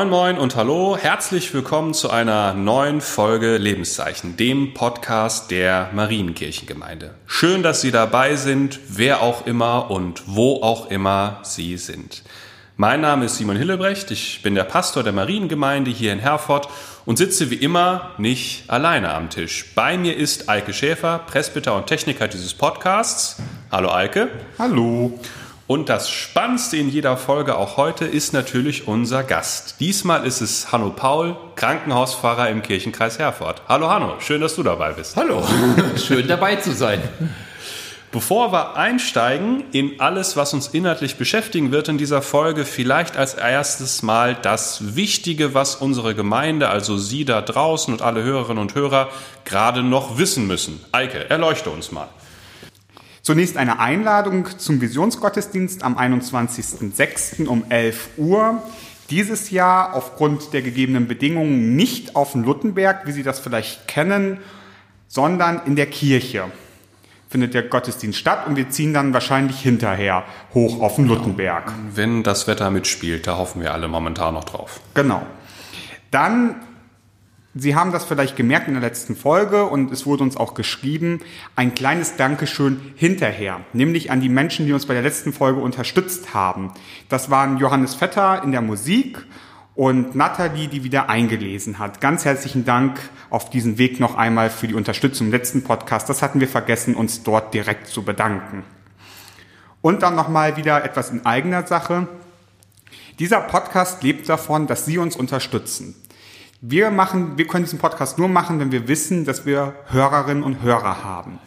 Moin moin und hallo, herzlich willkommen zu einer neuen Folge Lebenszeichen, dem Podcast der Marienkirchengemeinde. Schön, dass Sie dabei sind, wer auch immer und wo auch immer Sie sind. Mein Name ist Simon Hillebrecht, ich bin der Pastor der Mariengemeinde hier in Herford und sitze wie immer nicht alleine am Tisch. Bei mir ist Eike Schäfer, Presbyter und Techniker dieses Podcasts. Hallo Eike. Hallo. Und das Spannendste in jeder Folge auch heute ist natürlich unser Gast. Diesmal ist es Hanno Paul, Krankenhausfahrer im Kirchenkreis Herford. Hallo Hanno, schön, dass du dabei bist. Hallo, schön dabei zu sein. Bevor wir einsteigen in alles, was uns inhaltlich beschäftigen wird in dieser Folge, vielleicht als erstes mal das Wichtige, was unsere Gemeinde, also Sie da draußen und alle Hörerinnen und Hörer gerade noch wissen müssen. Eike, erleuchte uns mal. Zunächst eine Einladung zum Visionsgottesdienst am 21.06. um 11 Uhr. Dieses Jahr aufgrund der gegebenen Bedingungen nicht auf dem Luttenberg, wie Sie das vielleicht kennen, sondern in der Kirche findet der Gottesdienst statt und wir ziehen dann wahrscheinlich hinterher hoch auf den Luttenberg. Wenn das Wetter mitspielt, da hoffen wir alle momentan noch drauf. Genau. Dann Sie haben das vielleicht gemerkt in der letzten Folge und es wurde uns auch geschrieben, ein kleines Dankeschön hinterher, nämlich an die Menschen, die uns bei der letzten Folge unterstützt haben. Das waren Johannes Vetter in der Musik und Nathalie, die wieder eingelesen hat. Ganz herzlichen Dank auf diesen Weg noch einmal für die Unterstützung im letzten Podcast. Das hatten wir vergessen, uns dort direkt zu bedanken. Und dann nochmal wieder etwas in eigener Sache. Dieser Podcast lebt davon, dass Sie uns unterstützen. Wir machen, wir können diesen Podcast nur machen, wenn wir wissen, dass wir Hörerinnen und Hörer haben.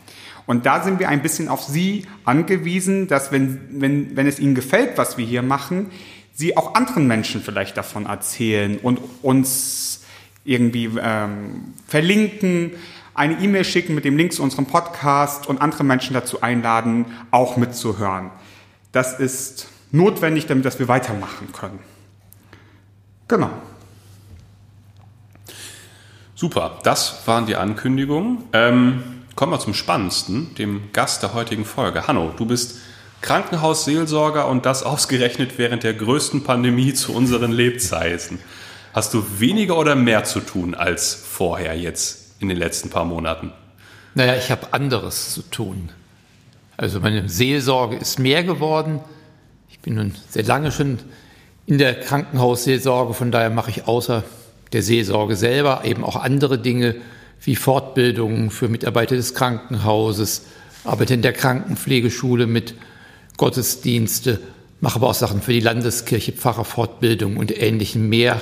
Und da sind wir ein bisschen auf Sie angewiesen, dass wenn, wenn, wenn es Ihnen gefällt, was wir hier machen, Sie auch anderen Menschen vielleicht davon erzählen und uns irgendwie ähm, verlinken, eine E-Mail schicken mit dem Link zu unserem Podcast und andere Menschen dazu einladen, auch mitzuhören. Das ist notwendig, damit dass wir weitermachen können. Genau. Super, das waren die Ankündigungen. Ähm, kommen wir zum Spannendsten, dem Gast der heutigen Folge. Hanno, du bist Krankenhausseelsorger und das ausgerechnet während der größten Pandemie zu unseren Lebzeiten. Hast du weniger oder mehr zu tun als vorher jetzt in den letzten paar Monaten? Naja, ich habe anderes zu tun. Also meine Seelsorge ist mehr geworden. Ich bin nun sehr lange schon in der Krankenhausseelsorge, von daher mache ich außer der Seelsorge selber eben auch andere Dinge wie Fortbildungen für Mitarbeiter des Krankenhauses, arbeite in der Krankenpflegeschule mit Gottesdienste, mache aber auch Sachen für die Landeskirche, Pfarrerfortbildung und ähnlichem mehr,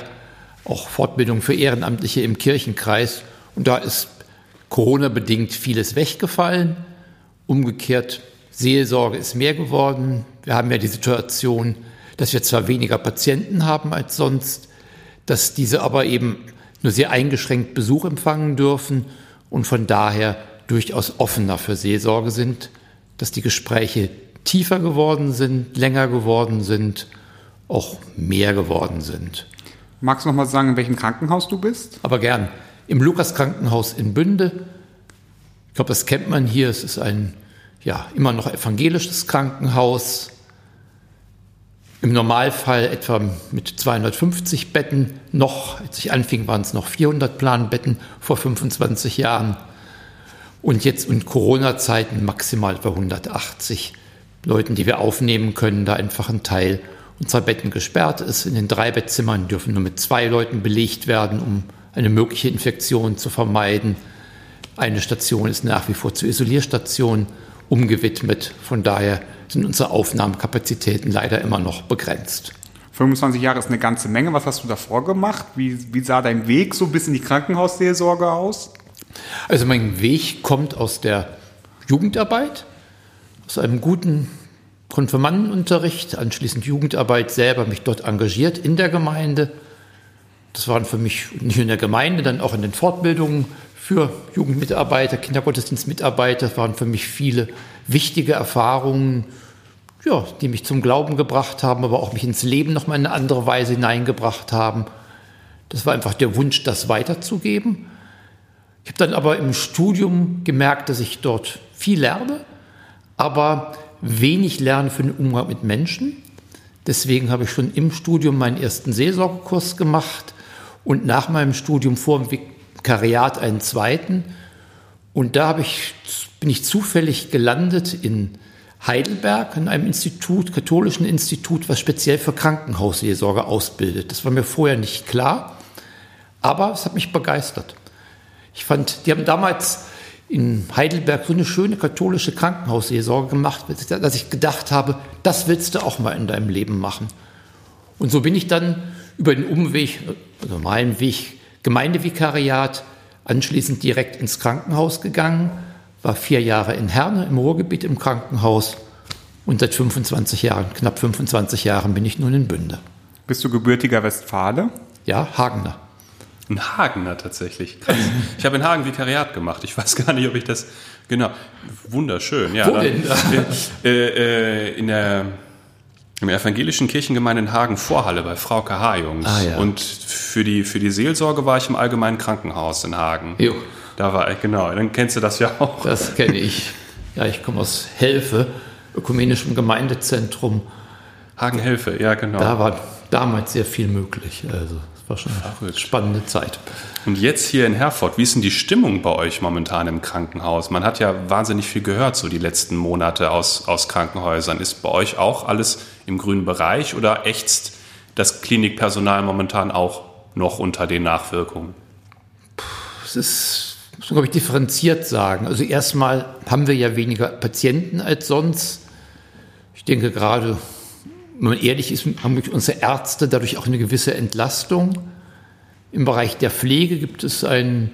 auch Fortbildung für Ehrenamtliche im Kirchenkreis. Und da ist Corona-bedingt vieles weggefallen. Umgekehrt, Seelsorge ist mehr geworden. Wir haben ja die Situation, dass wir zwar weniger Patienten haben als sonst, dass diese aber eben nur sehr eingeschränkt Besuch empfangen dürfen und von daher durchaus offener für Seelsorge sind, dass die Gespräche tiefer geworden sind, länger geworden sind, auch mehr geworden sind. Magst du noch mal sagen, in welchem Krankenhaus du bist? Aber gern. Im Lukas-Krankenhaus in Bünde. Ich glaube, das kennt man hier. Es ist ein ja, immer noch evangelisches Krankenhaus. Im Normalfall etwa mit 250 Betten. Noch, als ich anfing, waren es noch 400 Planbetten vor 25 Jahren. Und jetzt in Corona-Zeiten maximal bei 180 Leuten, die wir aufnehmen können, da einfach ein Teil unserer Betten gesperrt ist. In den drei Bettzimmern dürfen nur mit zwei Leuten belegt werden, um eine mögliche Infektion zu vermeiden. Eine Station ist nach wie vor zur Isolierstation umgewidmet. Von daher sind unsere Aufnahmekapazitäten leider immer noch begrenzt. 25 Jahre ist eine ganze Menge. Was hast du davor gemacht? Wie, wie sah dein Weg so bis in die Krankenhausseelsorge aus? Also mein Weg kommt aus der Jugendarbeit, aus einem guten Konfirmandenunterricht, anschließend Jugendarbeit selber, mich dort engagiert in der Gemeinde. Das waren für mich nicht nur in der Gemeinde, dann auch in den Fortbildungen für Jugendmitarbeiter, Kindergottesdienstmitarbeiter. Das waren für mich viele wichtige Erfahrungen, ja, die mich zum Glauben gebracht haben, aber auch mich ins Leben noch mal in eine andere Weise hineingebracht haben. Das war einfach der Wunsch, das weiterzugeben. Ich habe dann aber im Studium gemerkt, dass ich dort viel lerne, aber wenig lerne für den Umgang mit Menschen. Deswegen habe ich schon im Studium meinen ersten Seelsorgekurs gemacht und nach meinem Studium vor dem Vikariat einen zweiten. Und da ich, bin ich zufällig gelandet in Heidelberg in einem Institut, katholischen Institut, was speziell für Krankenhausseelsorge ausbildet. Das war mir vorher nicht klar, aber es hat mich begeistert. Ich fand, die haben damals in Heidelberg so eine schöne katholische Krankenhausseelsorge gemacht, dass ich gedacht habe, das willst du auch mal in deinem Leben machen. Und so bin ich dann über den Umweg, also meinen Weg, Gemeindevikariat, anschließend direkt ins Krankenhaus gegangen war vier Jahre in Herne im Ruhrgebiet im Krankenhaus und seit 25 Jahren, knapp 25 Jahren bin ich nun in Bünde. Bist du gebürtiger Westfale? Ja, Hagener. Ein Hagener tatsächlich. Krass. Ich habe in Hagen Vikariat gemacht. Ich weiß gar nicht, ob ich das. Genau. Wunderschön. Ja, Wo denn? Äh, äh, in der im evangelischen Kirchengemeinde in Hagen Vorhalle bei Frau KH Jungs. Ah, ja. Und für die, für die Seelsorge war ich im allgemeinen Krankenhaus in Hagen. Jo. Da war ich, genau. Dann kennst du das ja auch. Das kenne ich. Ja, ich komme aus Helfe, ökumenischem Gemeindezentrum. Hagen-Helfe, ja, genau. Da war damals sehr viel möglich. Also, war schon eine spannende Zeit. Und jetzt hier in Herford, wie ist denn die Stimmung bei euch momentan im Krankenhaus? Man hat ja wahnsinnig viel gehört, so die letzten Monate aus, aus Krankenhäusern. Ist bei euch auch alles im grünen Bereich oder ächzt das Klinikpersonal momentan auch noch unter den Nachwirkungen? Es ist, muss man, glaube ich, differenziert sagen. Also erstmal haben wir ja weniger Patienten als sonst. Ich denke gerade, wenn man ehrlich ist, haben unsere Ärzte dadurch auch eine gewisse Entlastung. Im Bereich der Pflege gibt es einen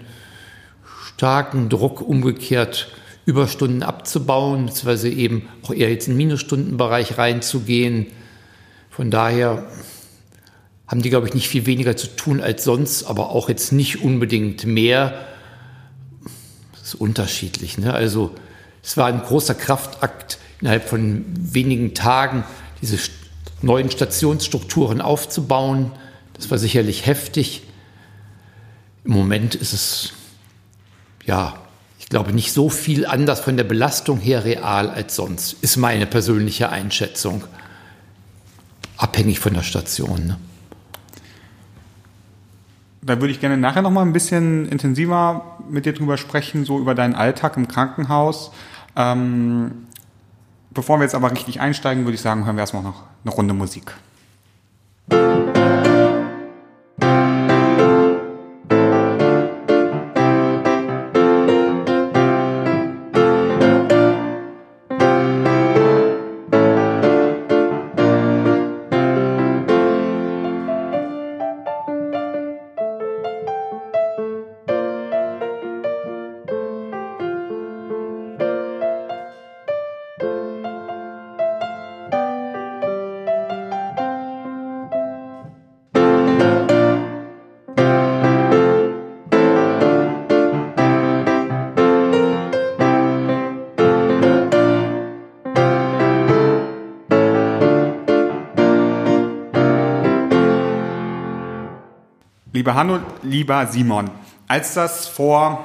starken Druck, umgekehrt Überstunden abzubauen, beziehungsweise eben auch eher jetzt in den Minusstundenbereich reinzugehen. Von daher haben die, glaube ich, nicht viel weniger zu tun als sonst, aber auch jetzt nicht unbedingt mehr. Das ist unterschiedlich. Ne? Also es war ein großer Kraftakt, innerhalb von wenigen Tagen diese neuen Stationsstrukturen aufzubauen. Das war sicherlich heftig. Im Moment ist es, ja, ich glaube, nicht so viel anders von der Belastung her real als sonst, ist meine persönliche Einschätzung. Abhängig von der Station. Ne? Da würde ich gerne nachher noch mal ein bisschen intensiver mit dir drüber sprechen, so über deinen Alltag im Krankenhaus. Ähm, bevor wir jetzt aber richtig einsteigen, würde ich sagen, hören wir erstmal noch eine Runde Musik. Lieber Hanno, lieber Simon, als das vor,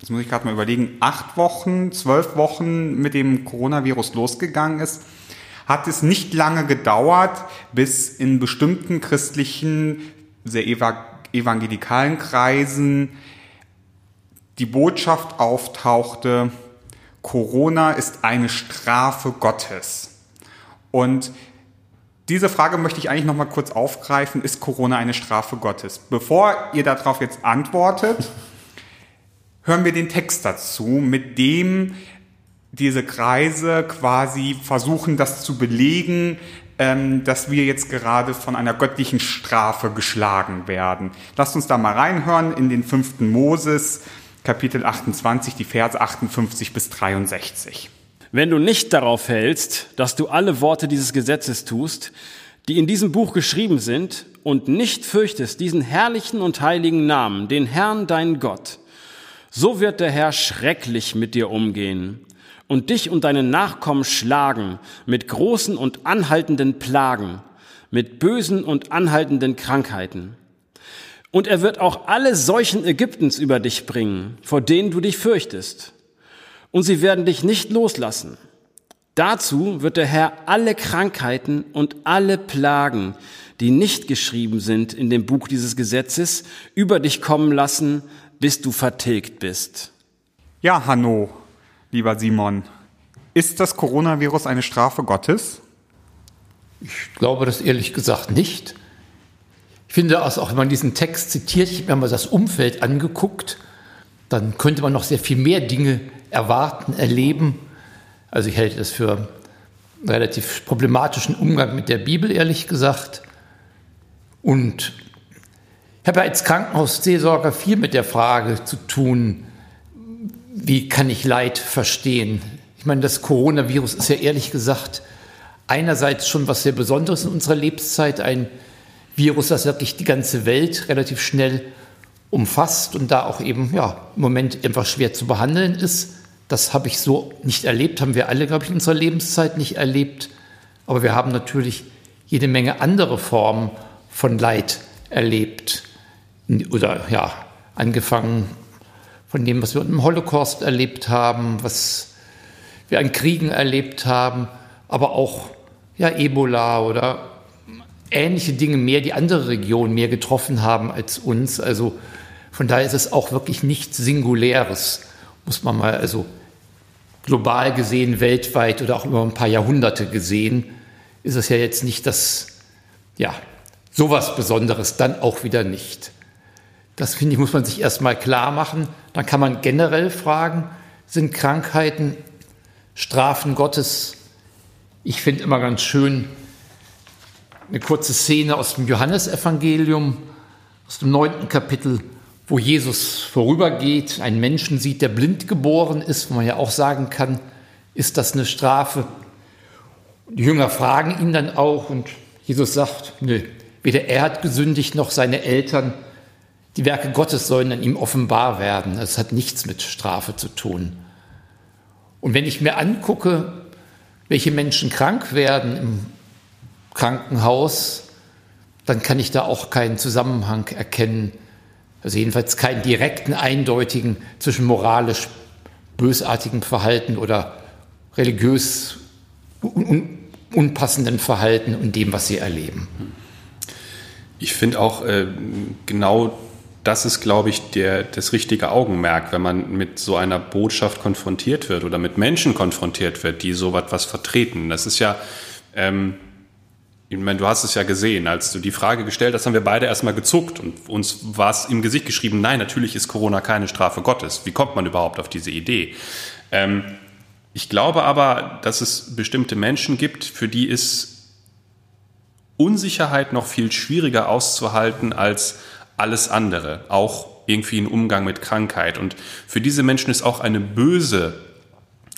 jetzt muss ich gerade mal überlegen, acht Wochen, zwölf Wochen mit dem Coronavirus losgegangen ist, hat es nicht lange gedauert, bis in bestimmten christlichen, sehr eva evangelikalen Kreisen die Botschaft auftauchte, Corona ist eine Strafe Gottes. Und diese Frage möchte ich eigentlich noch mal kurz aufgreifen. Ist Corona eine Strafe Gottes? Bevor ihr darauf jetzt antwortet, hören wir den Text dazu, mit dem diese Kreise quasi versuchen, das zu belegen, ähm, dass wir jetzt gerade von einer göttlichen Strafe geschlagen werden. Lasst uns da mal reinhören in den fünften Moses, Kapitel 28, die Verse 58 bis 63. Wenn du nicht darauf hältst, dass du alle Worte dieses Gesetzes tust, die in diesem Buch geschrieben sind, und nicht fürchtest diesen herrlichen und heiligen Namen, den Herrn dein Gott, so wird der Herr schrecklich mit dir umgehen und dich und deine Nachkommen schlagen mit großen und anhaltenden Plagen, mit bösen und anhaltenden Krankheiten. Und er wird auch alle Seuchen Ägyptens über dich bringen, vor denen du dich fürchtest und sie werden dich nicht loslassen. Dazu wird der Herr alle Krankheiten und alle Plagen, die nicht geschrieben sind in dem Buch dieses Gesetzes, über dich kommen lassen, bis du vertilgt bist. Ja, Hanno, lieber Simon, ist das Coronavirus eine Strafe Gottes? Ich glaube das ehrlich gesagt nicht. Ich finde, auch wenn man diesen Text zitiert, ich habe mir mal das Umfeld angeguckt, dann könnte man noch sehr viel mehr Dinge erwarten, erleben. Also ich halte das für einen relativ problematischen Umgang mit der Bibel, ehrlich gesagt. Und ich habe als Krankenhausseelsorger viel mit der Frage zu tun, wie kann ich Leid verstehen? Ich meine, das Coronavirus ist ja ehrlich gesagt einerseits schon was sehr Besonderes in unserer Lebenszeit, ein Virus, das wirklich die ganze Welt relativ schnell umfasst und da auch eben ja, im Moment einfach schwer zu behandeln ist. Das habe ich so nicht erlebt, haben wir alle, glaube ich, in unserer Lebenszeit nicht erlebt. Aber wir haben natürlich jede Menge andere Formen von Leid erlebt. Oder ja, angefangen von dem, was wir im Holocaust erlebt haben, was wir an Kriegen erlebt haben, aber auch ja, Ebola oder ähnliche Dinge mehr, die andere Regionen mehr getroffen haben als uns. Also von daher ist es auch wirklich nichts Singuläres, muss man mal, also global gesehen, weltweit oder auch über ein paar Jahrhunderte gesehen, ist es ja jetzt nicht das, ja, sowas Besonderes, dann auch wieder nicht. Das finde ich, muss man sich erstmal klar machen. Dann kann man generell fragen, sind Krankheiten Strafen Gottes ich finde immer ganz schön eine kurze Szene aus dem Johannesevangelium, aus dem neunten Kapitel, wo Jesus vorübergeht, einen Menschen sieht, der blind geboren ist, wo man ja auch sagen kann, ist das eine Strafe? Die Jünger fragen ihn dann auch und Jesus sagt, nö, weder er hat gesündigt noch seine Eltern. Die Werke Gottes sollen an ihm offenbar werden. Es hat nichts mit Strafe zu tun. Und wenn ich mir angucke, welche Menschen krank werden im Krankenhaus, dann kann ich da auch keinen Zusammenhang erkennen. Also jedenfalls keinen direkten, eindeutigen zwischen moralisch bösartigem Verhalten oder religiös un unpassenden Verhalten und dem, was sie erleben. Ich finde auch äh, genau das ist, glaube ich, der, das richtige Augenmerk, wenn man mit so einer Botschaft konfrontiert wird oder mit Menschen konfrontiert wird, die so etwas vertreten. Das ist ja, ähm, ich meine, du hast es ja gesehen, als du die Frage gestellt hast, haben wir beide erstmal gezuckt und uns war es im Gesicht geschrieben, nein, natürlich ist Corona keine Strafe Gottes. Wie kommt man überhaupt auf diese Idee? Ähm, ich glaube aber, dass es bestimmte Menschen gibt, für die ist Unsicherheit noch viel schwieriger auszuhalten als alles andere, auch irgendwie ein Umgang mit Krankheit. Und für diese Menschen ist auch eine böse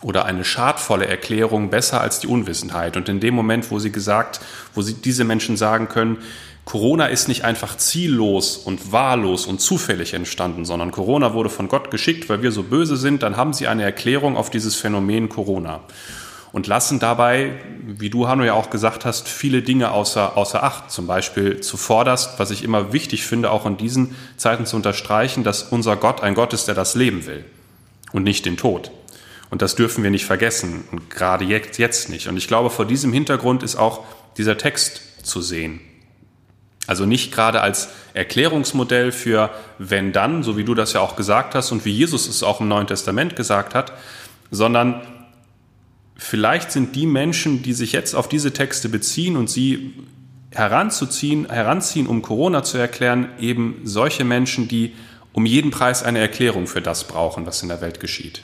oder eine schadvolle Erklärung besser als die Unwissenheit. Und in dem Moment, wo sie gesagt, wo sie diese Menschen sagen können, Corona ist nicht einfach ziellos und wahllos und zufällig entstanden, sondern Corona wurde von Gott geschickt, weil wir so böse sind, dann haben sie eine Erklärung auf dieses Phänomen Corona und lassen dabei, wie du, Hanno, ja auch gesagt hast, viele Dinge außer, außer Acht. Zum Beispiel zuvorderst, was ich immer wichtig finde, auch in diesen Zeiten zu unterstreichen, dass unser Gott ein Gott ist, der das Leben will und nicht den Tod. Und das dürfen wir nicht vergessen und gerade jetzt, jetzt nicht. Und ich glaube, vor diesem Hintergrund ist auch dieser Text zu sehen. Also nicht gerade als Erklärungsmodell für wenn dann, so wie du das ja auch gesagt hast und wie Jesus es auch im Neuen Testament gesagt hat, sondern vielleicht sind die Menschen, die sich jetzt auf diese Texte beziehen und sie heranzuziehen, heranziehen, um Corona zu erklären, eben solche Menschen, die um jeden Preis eine Erklärung für das brauchen, was in der Welt geschieht.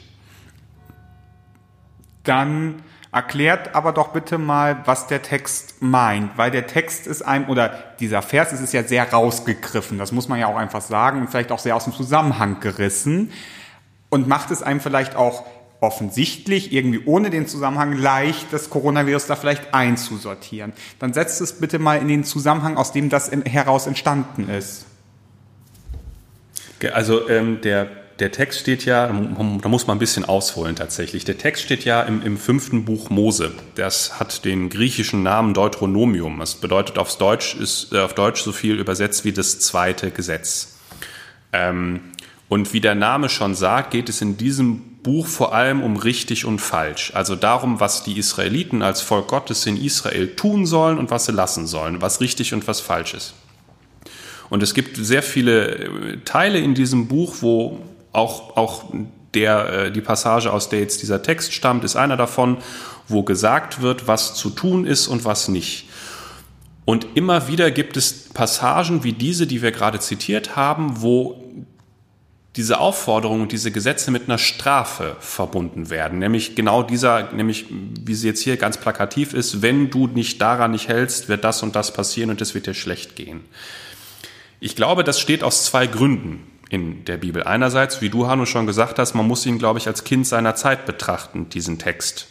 Dann erklärt aber doch bitte mal, was der Text meint, weil der Text ist einem, oder dieser Vers ist es ja sehr rausgegriffen, das muss man ja auch einfach sagen und vielleicht auch sehr aus dem Zusammenhang gerissen und macht es einem vielleicht auch offensichtlich irgendwie ohne den Zusammenhang leicht das Coronavirus da vielleicht einzusortieren. Dann setzt es bitte mal in den Zusammenhang, aus dem das in, heraus entstanden ist. Also ähm, der, der Text steht ja, da muss man ein bisschen ausholen tatsächlich. Der Text steht ja im, im fünften Buch Mose. Das hat den griechischen Namen Deuteronomium. Das bedeutet auf Deutsch, ist äh, auf Deutsch so viel übersetzt wie das zweite Gesetz. Ähm, und wie der Name schon sagt, geht es in diesem Buch vor allem um richtig und falsch, also darum, was die Israeliten als Volk Gottes in Israel tun sollen und was sie lassen sollen, was richtig und was falsch ist. Und es gibt sehr viele äh, Teile in diesem Buch, wo auch, auch der, äh, die Passage, aus der jetzt dieser Text stammt, ist einer davon, wo gesagt wird, was zu tun ist und was nicht. Und immer wieder gibt es Passagen wie diese, die wir gerade zitiert haben, wo diese Aufforderungen und diese Gesetze mit einer Strafe verbunden werden. Nämlich genau dieser, nämlich wie sie jetzt hier ganz plakativ ist, wenn du nicht daran nicht hältst, wird das und das passieren und es wird dir schlecht gehen. Ich glaube, das steht aus zwei Gründen in der Bibel. Einerseits, wie du, Hanno, schon gesagt hast, man muss ihn, glaube ich, als Kind seiner Zeit betrachten, diesen Text.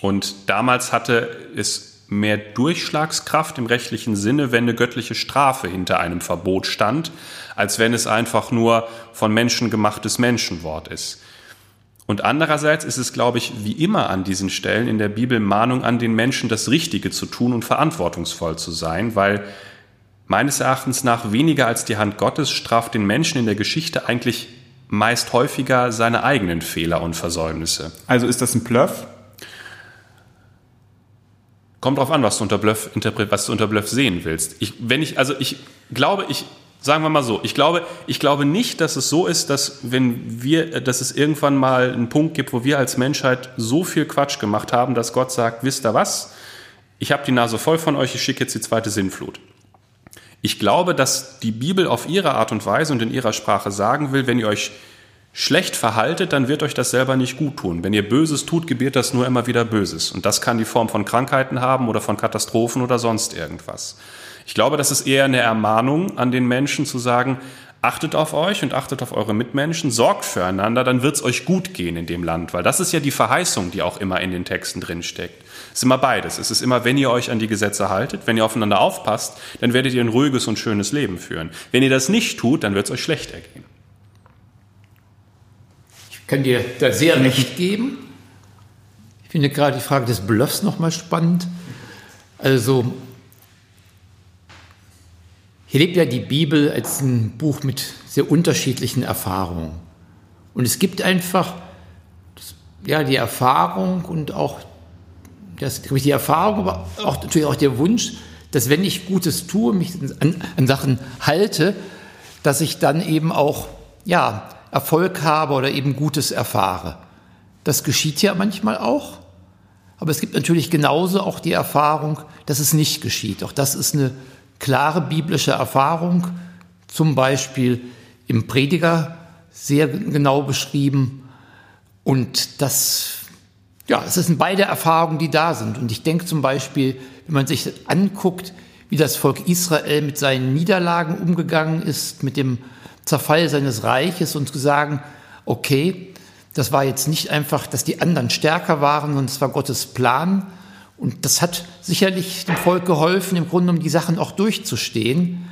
Und damals hatte es mehr Durchschlagskraft im rechtlichen Sinne, wenn eine göttliche Strafe hinter einem Verbot stand, als wenn es einfach nur von Menschen gemachtes Menschenwort ist. Und andererseits ist es, glaube ich, wie immer an diesen Stellen in der Bibel Mahnung an den Menschen, das Richtige zu tun und verantwortungsvoll zu sein, weil meines Erachtens nach weniger als die Hand Gottes straft den Menschen in der Geschichte eigentlich meist häufiger seine eigenen Fehler und Versäumnisse. Also ist das ein Bluff? Kommt drauf an, was du unter Bluff, was du unter Bluff sehen willst. Ich, wenn ich, also ich glaube, ich, sagen wir mal so, ich glaube, ich glaube nicht, dass es so ist, dass wenn wir, dass es irgendwann mal einen Punkt gibt, wo wir als Menschheit so viel Quatsch gemacht haben, dass Gott sagt, wisst ihr was? Ich habe die Nase voll von euch, ich schicke jetzt die zweite Sinnflut. Ich glaube, dass die Bibel auf ihre Art und Weise und in ihrer Sprache sagen will, wenn ihr euch schlecht verhaltet, dann wird euch das selber nicht gut tun. Wenn ihr Böses tut, gebiert das nur immer wieder Böses. Und das kann die Form von Krankheiten haben oder von Katastrophen oder sonst irgendwas. Ich glaube, das ist eher eine Ermahnung an den Menschen zu sagen, achtet auf euch und achtet auf eure Mitmenschen, sorgt füreinander, dann wird es euch gut gehen in dem Land, weil das ist ja die Verheißung, die auch immer in den Texten drin steckt. Es ist immer beides. Es ist immer, wenn ihr euch an die Gesetze haltet, wenn ihr aufeinander aufpasst, dann werdet ihr ein ruhiges und schönes Leben führen. Wenn ihr das nicht tut, dann wird es euch schlecht ergehen. Ich kann dir da sehr recht geben. Ich finde gerade die Frage des Bluffs nochmal spannend. Also, hier lebt ja die Bibel als ein Buch mit sehr unterschiedlichen Erfahrungen. Und es gibt einfach ja, die Erfahrung und auch das, die Erfahrung, aber auch natürlich auch der Wunsch, dass wenn ich Gutes tue, mich an, an Sachen halte, dass ich dann eben auch ja, Erfolg habe oder eben Gutes erfahre. Das geschieht ja manchmal auch, aber es gibt natürlich genauso auch die Erfahrung, dass es nicht geschieht. Auch das ist eine klare biblische Erfahrung, zum Beispiel im Prediger sehr genau beschrieben. Und das ja, es sind beide Erfahrungen, die da sind. Und ich denke zum Beispiel, wenn man sich anguckt, wie das Volk Israel mit seinen Niederlagen umgegangen ist, mit dem Zerfall seines Reiches und zu sagen, okay, das war jetzt nicht einfach, dass die anderen stärker waren, sondern es war Gottes Plan. Und das hat sicherlich dem Volk geholfen, im Grunde um die Sachen auch durchzustehen,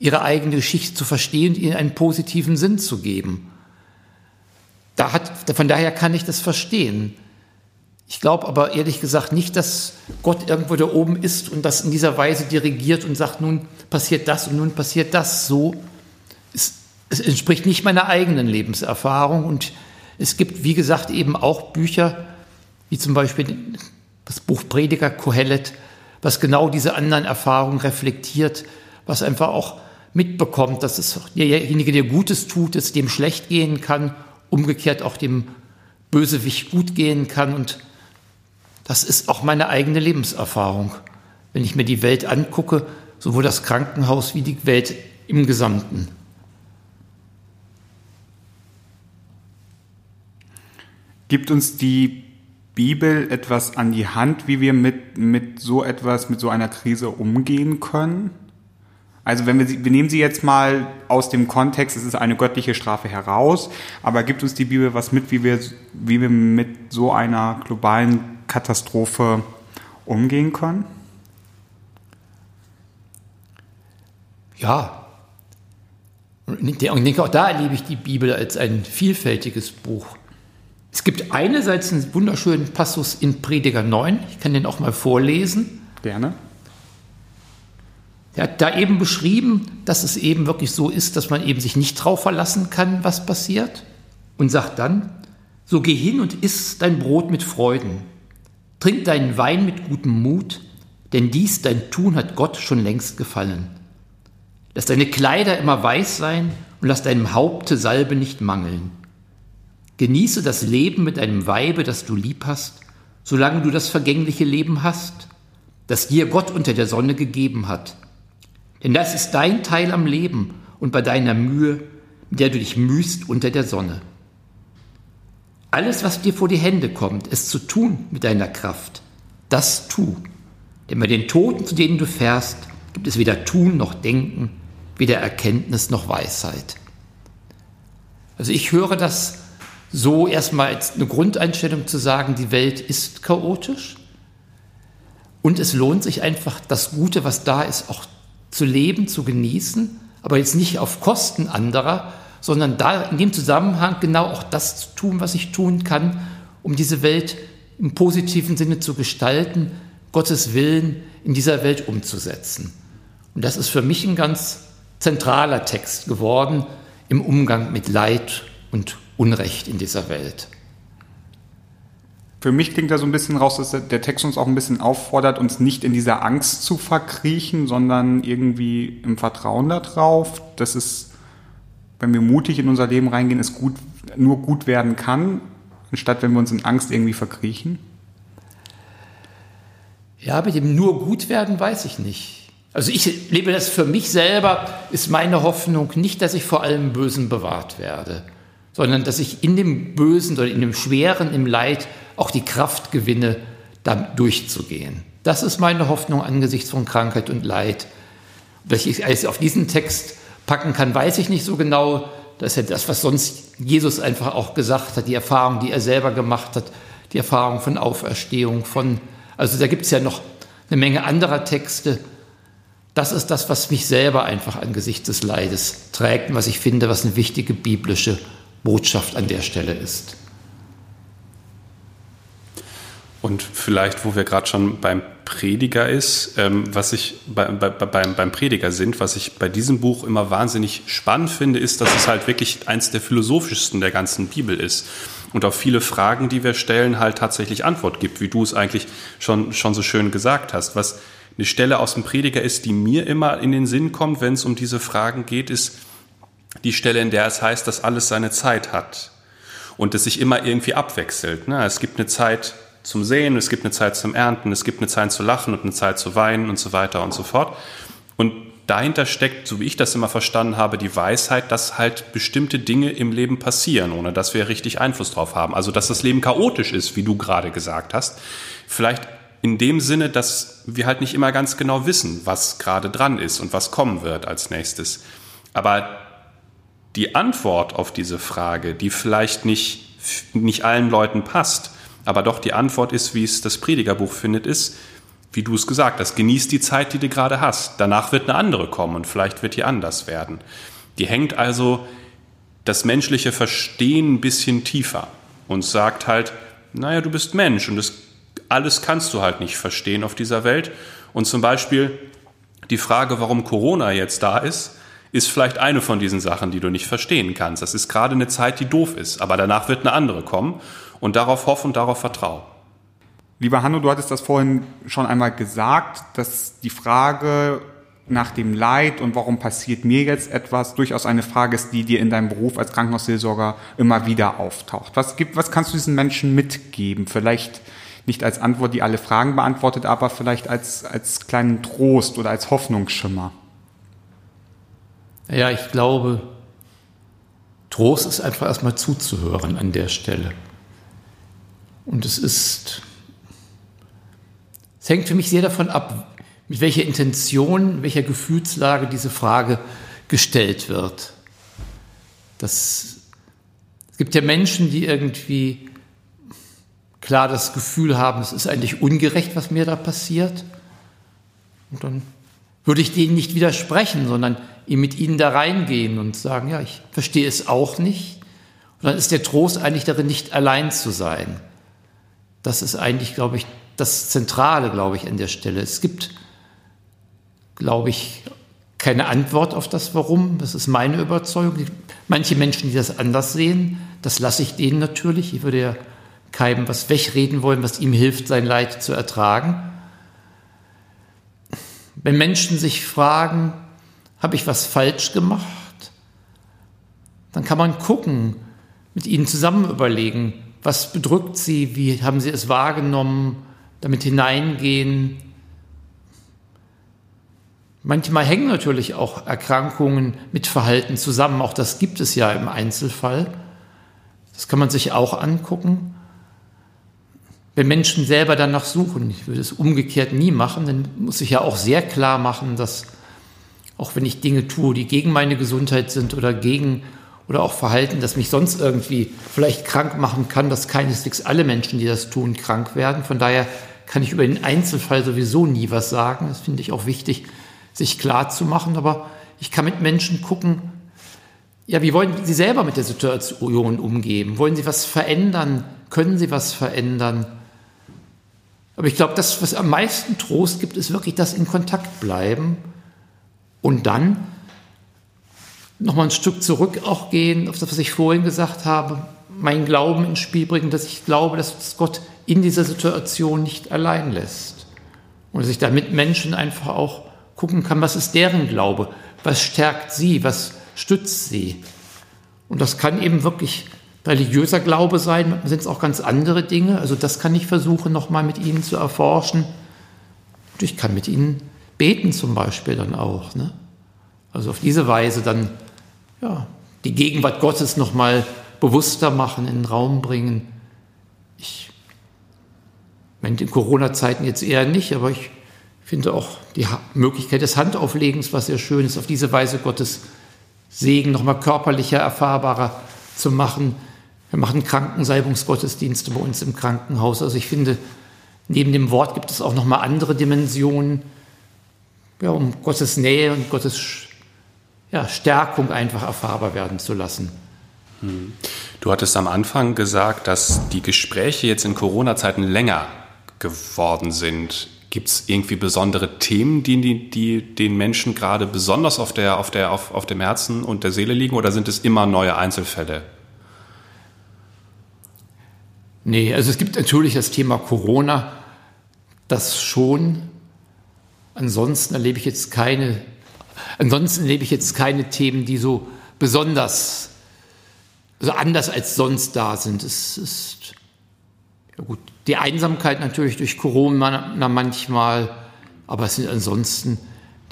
ihre eigene Geschichte zu verstehen und ihnen einen positiven Sinn zu geben. Da hat, von daher kann ich das verstehen. Ich glaube aber ehrlich gesagt nicht, dass Gott irgendwo da oben ist und das in dieser Weise dirigiert und sagt, nun passiert das und nun passiert das. So, es, es entspricht nicht meiner eigenen Lebenserfahrung und es gibt, wie gesagt, eben auch Bücher, wie zum Beispiel das Buch Prediger Kohelet, was genau diese anderen Erfahrungen reflektiert, was einfach auch mitbekommt, dass es derjenige, der Gutes tut, es dem schlecht gehen kann, umgekehrt auch dem Bösewicht gut gehen kann und das ist auch meine eigene Lebenserfahrung. Wenn ich mir die Welt angucke, sowohl das Krankenhaus wie die Welt im Gesamten. Gibt uns die Bibel etwas an die Hand, wie wir mit, mit so etwas, mit so einer Krise umgehen können? Also wenn wir sie, wir nehmen sie jetzt mal aus dem Kontext, es ist eine göttliche Strafe heraus, aber gibt uns die Bibel was mit, wie wir, wie wir mit so einer globalen Katastrophe umgehen können? Ja. Und ich denke, auch da erlebe ich die Bibel als ein vielfältiges Buch. Es gibt einerseits einen wunderschönen Passus in Prediger 9, ich kann den auch mal vorlesen. Gerne. Er hat da eben beschrieben, dass es eben wirklich so ist, dass man eben sich nicht drauf verlassen kann, was passiert. Und sagt dann, So geh hin und iss dein Brot mit Freuden. Trink deinen Wein mit gutem Mut, denn dies dein Tun hat Gott schon längst gefallen. Lass deine Kleider immer weiß sein und lass deinem Haupte Salbe nicht mangeln. Genieße das Leben mit einem Weibe, das du lieb hast, solange du das vergängliche Leben hast, das dir Gott unter der Sonne gegeben hat. Denn das ist dein Teil am Leben und bei deiner Mühe, mit der du dich mühst unter der Sonne. Alles, was dir vor die Hände kommt, es zu tun mit deiner Kraft, das tu. Denn bei den Toten, zu denen du fährst, gibt es weder Tun noch Denken, weder Erkenntnis noch Weisheit. Also ich höre das so erstmal eine Grundeinstellung zu sagen, die Welt ist chaotisch und es lohnt sich einfach, das Gute, was da ist, auch zu leben, zu genießen, aber jetzt nicht auf Kosten anderer, sondern da in dem Zusammenhang genau auch das zu tun, was ich tun kann, um diese Welt im positiven Sinne zu gestalten, Gottes Willen in dieser Welt umzusetzen. Und das ist für mich ein ganz zentraler Text geworden im Umgang mit Leid und Unrecht in dieser Welt. Für mich klingt da so ein bisschen raus, dass der Text uns auch ein bisschen auffordert, uns nicht in dieser Angst zu verkriechen, sondern irgendwie im Vertrauen darauf, dass es, wenn wir mutig in unser Leben reingehen, es gut, nur gut werden kann, anstatt wenn wir uns in Angst irgendwie verkriechen. Ja, mit dem nur gut werden weiß ich nicht. Also ich lebe das für mich selber, ist meine Hoffnung nicht, dass ich vor allem Bösen bewahrt werde, sondern dass ich in dem Bösen oder in dem Schweren, im Leid auch die Kraft gewinne, da durchzugehen. Das ist meine Hoffnung angesichts von Krankheit und Leid. Welche ich alles auf diesen Text packen kann, weiß ich nicht so genau. Das ist ja das, was sonst Jesus einfach auch gesagt hat, die Erfahrung, die er selber gemacht hat, die Erfahrung von Auferstehung, von, also da gibt es ja noch eine Menge anderer Texte. Das ist das, was mich selber einfach angesichts des Leides trägt und was ich finde, was eine wichtige biblische Botschaft an der Stelle ist. Und vielleicht, wo wir gerade schon beim Prediger ist, ähm, was ich bei, bei, beim, beim Prediger sind, was ich bei diesem Buch immer wahnsinnig spannend finde, ist, dass es halt wirklich eins der philosophischsten der ganzen Bibel ist und auf viele Fragen, die wir stellen, halt tatsächlich Antwort gibt, wie du es eigentlich schon, schon so schön gesagt hast. Was eine Stelle aus dem Prediger ist, die mir immer in den Sinn kommt, wenn es um diese Fragen geht, ist die Stelle, in der es heißt, dass alles seine Zeit hat und es sich immer irgendwie abwechselt. Ne? Es gibt eine Zeit, zum Sehen, es gibt eine Zeit zum Ernten, es gibt eine Zeit zu lachen und eine Zeit zu weinen und so weiter und so fort. Und dahinter steckt, so wie ich das immer verstanden habe, die Weisheit, dass halt bestimmte Dinge im Leben passieren, ohne dass wir richtig Einfluss drauf haben. Also, dass das Leben chaotisch ist, wie du gerade gesagt hast. Vielleicht in dem Sinne, dass wir halt nicht immer ganz genau wissen, was gerade dran ist und was kommen wird als nächstes. Aber die Antwort auf diese Frage, die vielleicht nicht, nicht allen Leuten passt, aber doch die Antwort ist, wie es das Predigerbuch findet, ist, wie du es gesagt hast, genieß die Zeit, die du gerade hast. Danach wird eine andere kommen und vielleicht wird die anders werden. Die hängt also das menschliche Verstehen ein bisschen tiefer und sagt halt, naja, du bist Mensch und das, alles kannst du halt nicht verstehen auf dieser Welt. Und zum Beispiel die Frage, warum Corona jetzt da ist, ist vielleicht eine von diesen Sachen, die du nicht verstehen kannst. Das ist gerade eine Zeit, die doof ist, aber danach wird eine andere kommen und darauf hoffen und darauf vertrauen. Lieber Hanno, du hattest das vorhin schon einmal gesagt, dass die Frage nach dem Leid und warum passiert mir jetzt etwas durchaus eine Frage ist, die dir in deinem Beruf als Krankenhausseelsorger immer wieder auftaucht. Was gibt, was kannst du diesen Menschen mitgeben? Vielleicht nicht als Antwort, die alle Fragen beantwortet, aber vielleicht als, als kleinen Trost oder als Hoffnungsschimmer. Ja, ich glaube, Trost ist einfach erstmal zuzuhören an der Stelle. Und es ist, es hängt für mich sehr davon ab, mit welcher Intention, welcher Gefühlslage diese Frage gestellt wird. Das, es gibt ja Menschen, die irgendwie klar das Gefühl haben, es ist eigentlich ungerecht, was mir da passiert. Und dann würde ich denen nicht widersprechen, sondern mit ihnen da reingehen und sagen, ja, ich verstehe es auch nicht. Und dann ist der Trost eigentlich darin, nicht allein zu sein. Das ist eigentlich, glaube ich, das Zentrale, glaube ich, an der Stelle. Es gibt, glaube ich, keine Antwort auf das Warum. Das ist meine Überzeugung. Manche Menschen, die das anders sehen, das lasse ich denen natürlich. Ich würde ja keinem was wegreden wollen, was ihm hilft, sein Leid zu ertragen. Wenn Menschen sich fragen, habe ich was falsch gemacht, dann kann man gucken, mit ihnen zusammen überlegen, was bedrückt sie, wie haben sie es wahrgenommen, damit hineingehen. Manchmal hängen natürlich auch Erkrankungen mit Verhalten zusammen, auch das gibt es ja im Einzelfall. Das kann man sich auch angucken. Wenn Menschen selber danach suchen, ich würde es umgekehrt nie machen, dann muss ich ja auch sehr klar machen, dass auch wenn ich Dinge tue, die gegen meine Gesundheit sind oder gegen oder auch Verhalten, das mich sonst irgendwie vielleicht krank machen kann, dass keineswegs alle Menschen, die das tun, krank werden. Von daher kann ich über den Einzelfall sowieso nie was sagen. Das finde ich auch wichtig, sich klar zu machen. Aber ich kann mit Menschen gucken, ja, wie wollen Sie selber mit der Situation umgehen? Wollen Sie was verändern? Können Sie was verändern? Aber ich glaube, das, was am meisten Trost gibt, ist wirklich das in Kontakt bleiben und dann nochmal ein Stück zurück auch gehen, auf das, was ich vorhin gesagt habe, meinen Glauben ins Spiel bringen, dass ich glaube, dass Gott in dieser Situation nicht allein lässt. Und dass ich da mit Menschen einfach auch gucken kann, was ist deren Glaube, was stärkt sie, was stützt sie. Und das kann eben wirklich religiöser Glaube sein, sind es auch ganz andere Dinge. Also das kann ich versuchen, nochmal mit ihnen zu erforschen. Und ich kann mit ihnen beten zum Beispiel dann auch. Ne? Also auf diese Weise dann ja, die Gegenwart Gottes nochmal bewusster machen, in den Raum bringen. Ich meine, in Corona-Zeiten jetzt eher nicht, aber ich finde auch die Möglichkeit des Handauflegens, was sehr schön ist, auf diese Weise Gottes Segen nochmal körperlicher, erfahrbarer zu machen. Wir machen Krankensalbungsgottesdienste bei uns im Krankenhaus. Also ich finde, neben dem Wort gibt es auch nochmal andere Dimensionen, ja, um Gottes Nähe und Gottes ja, Stärkung einfach erfahrbar werden zu lassen. Hm. Du hattest am Anfang gesagt, dass die Gespräche jetzt in Corona-Zeiten länger geworden sind. Gibt es irgendwie besondere Themen, die, die, die, den Menschen gerade besonders auf, der, auf, der, auf, auf dem Herzen und der Seele liegen oder sind es immer neue Einzelfälle? Nee, also es gibt natürlich das Thema Corona, das schon. Ansonsten erlebe ich jetzt keine Ansonsten erlebe ich jetzt keine Themen, die so besonders, so anders als sonst da sind. Es ist, ja gut, die Einsamkeit natürlich durch Corona manchmal, aber es sind ansonsten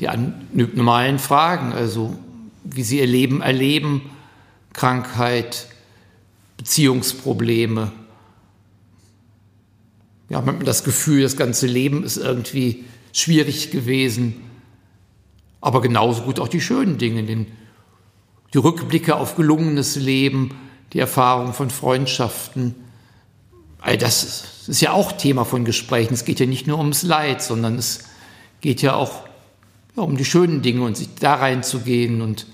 die normalen Fragen, also wie sie ihr Leben erleben, Krankheit, Beziehungsprobleme. Ja, man hat das Gefühl, das ganze Leben ist irgendwie schwierig gewesen aber genauso gut auch die schönen Dinge, den, die Rückblicke auf gelungenes Leben, die Erfahrung von Freundschaften. All das ist ja auch Thema von Gesprächen. Es geht ja nicht nur ums Leid, sondern es geht ja auch ja, um die schönen Dinge und sich da reinzugehen und